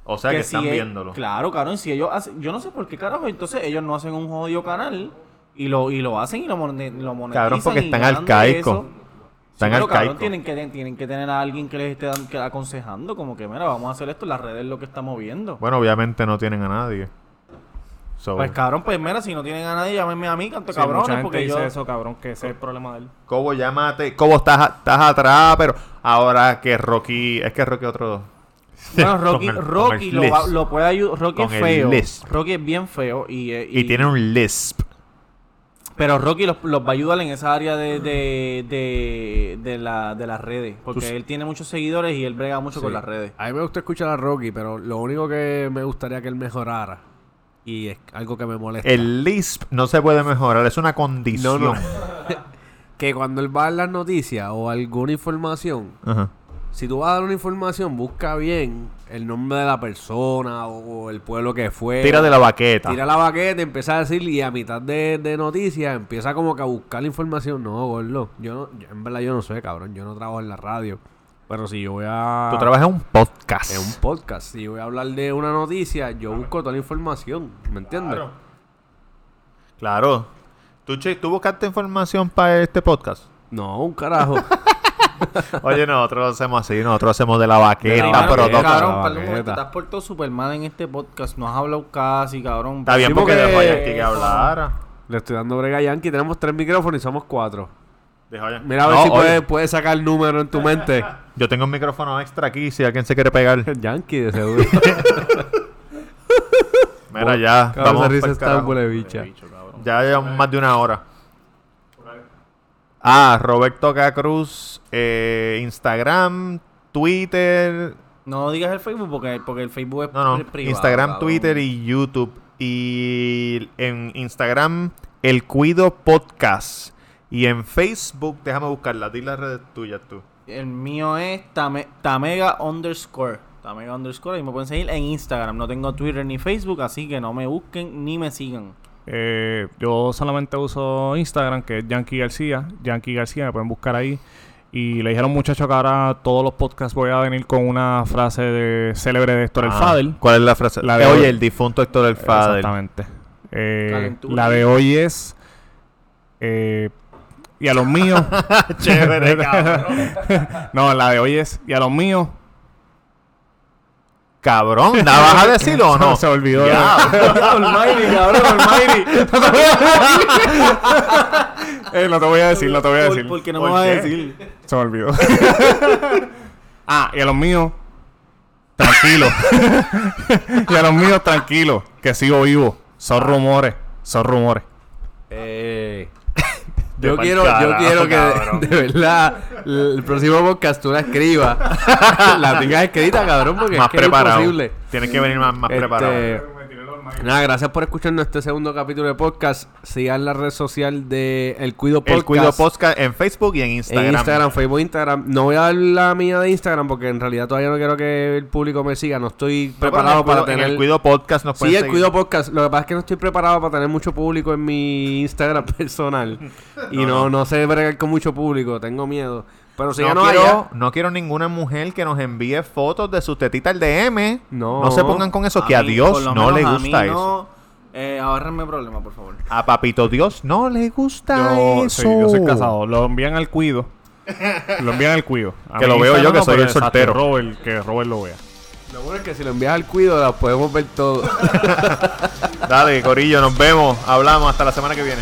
O sea que, están viéndolo. Claro, cabrón, si ellos hacen, yo no sé por qué carajo, entonces ellos no hacen un jodido canal y lo, y lo hacen y lo, mone- lo monetizan. Cabrón, porque están arcaicos. Sí, Están pero, cabrón, arcaicos. tienen que, tienen que tener a alguien que les esté aconsejando, como que, mira, vamos a hacer esto, las redes es lo que estamos viendo. Bueno, obviamente no tienen a nadie. So, Pues cabrón, pues mira, si no tienen a nadie, llámenme a mí, canto Sí, mucha cabrones, gente porque dice yo... eso, cabrón, que ese es el problema de él. Cobo, llámate. Cobo, estás, estás atrás, pero ahora que Rocky. Es que Rocky otro. Bueno, Rocky, el- Rocky lo, va- lisp. lo puede ayudar. Rocky Con es el feo. lisp. Rocky es bien feo y, eh, Y, tiene un lisp. Pero Rocky los, los va a ayudar en esa área de, de, de, de, la, de las redes. Porque él tiene muchos seguidores y él brega mucho con las redes. A mí me gusta escuchar a Rocky, pero lo único que me gustaría que él mejorara, y es algo que me molesta, El lisp no se puede mejorar, es una condición. no. que cuando él va a dar las noticias o alguna información, Ajá. si tú vas a dar una información, busca bien el nombre de la persona o, el pueblo que fue. Tira de la baqueta. Tira la baqueta, empieza a decir y a mitad de, de noticias empieza como que a buscar la información. No, gordo. Yo, no- yo- en verdad yo no sé, cabrón. Yo no trabajo en la radio. Pero si yo voy a... Tú trabajas en un podcast. En un podcast. Si voy a hablar de una noticia, yo busco toda la información. ¿Me entiendes? Claro. Claro. ¿Tú, che, ¿Tú buscaste información para este podcast? No, un carajo. Oye, nosotros lo hacemos así, nosotros hacemos de la vaqueta, De la Mano, pero toca. cabrón, perdón, un momento, baqueta. te has portado super mal en este podcast. No has hablado casi, cabrón. Está bien porque porque- dejó a Yankee que hablara. Le estoy dando brega a Yankee. Tenemos tres micrófonos y somos cuatro. A. Mira a ver No, si puedes puede sacar el número en tu mente. Yo tengo un micrófono extra aquí si alguien se quiere pegar. Yankee, de seguro. Mira, ya. Vamos esa risa está bicha. Ya llevamos más de una hora. Ah, Roberto Cacruz, eh, Instagram, Twitter, No digas el Facebook porque, porque el Facebook es no, no, pri- privado. Instagram, cabrón. Twitter y YouTube. Y en Instagram, El Cuido Podcast. Y en Facebook, déjame buscarla, di las redes tuyas tú. El mío es tame- Tamega underscore. Tamega underscore. Y me pueden seguir en Instagram. No tengo Twitter ni Facebook, así que no me busquen ni me sigan. Eh, yo solamente uso Instagram, que es Yankee García. Yankee García, me pueden buscar ahí. Y le dijeron muchachos que ahora todos los podcasts voy a venir con una frase de célebre de Héctor el Ah, Fadel. ¿Cuál es la frase? La de Eh, hoy. El difunto Héctor El Fadel. Exactamente. Eh, Calentura. la de hoy es. eh, y a los míos. Chévere, cabrón. no, la de hoy es. Y a los míos. Cabrón, ¿la vas a decir o no? Se olvidó. Ya. Almighty, cabrón, Almighty. Eh, no te voy a decir, no te voy a ¿Por, decir. por qué no ¿Por me vas a decir? Se me olvidó. ah, y a los míos, tranquilo. y a los míos, tranquilo, que sigo vivo. Son rumores, son rumores. Eh, yo quiero, yo quiero que de, de verdad el próximo podcast tú la escribas. la tengas escrita, cabrón, porque más es que es preparado. imposible. Tienes que venir más, más Este, preparado. Nada, gracias por escucharnos este segundo capítulo de podcast. Sigan la red social de El Cuido Podcast. El Cuido Podcast en Facebook y en Instagram. En Instagram, Facebook, Instagram. No voy a dar la mía de Instagram porque en realidad todavía no quiero que el público me siga. No estoy preparado para Cuido- tener... En el Cuido Podcast nos Sí, el seguir. Cuido Podcast. Lo que pasa es que no estoy preparado para tener mucho público en mi Instagram personal. y No, no, no. no, sé bregar con mucho público. Tengo miedo. Pero No quiero, allá. no quiero ninguna mujer que nos envíe fotos de su tetita al DM. No. No se pongan con eso, que a Dios no le a gusta mí eso. no. Eh, problemas, por favor. A Papito Dios no le gusta Yo, eso. sí, yo soy casado. Lo envían al cuido. Lo envían al cuido. A Que lo veo yo, que no, soy el soltero. Robert, que Robert lo vea. Lo bueno es que si lo envías al Cuido, las podemos ver todo. Dale, Corillo, nos vemos. Hablamos hasta la semana que viene.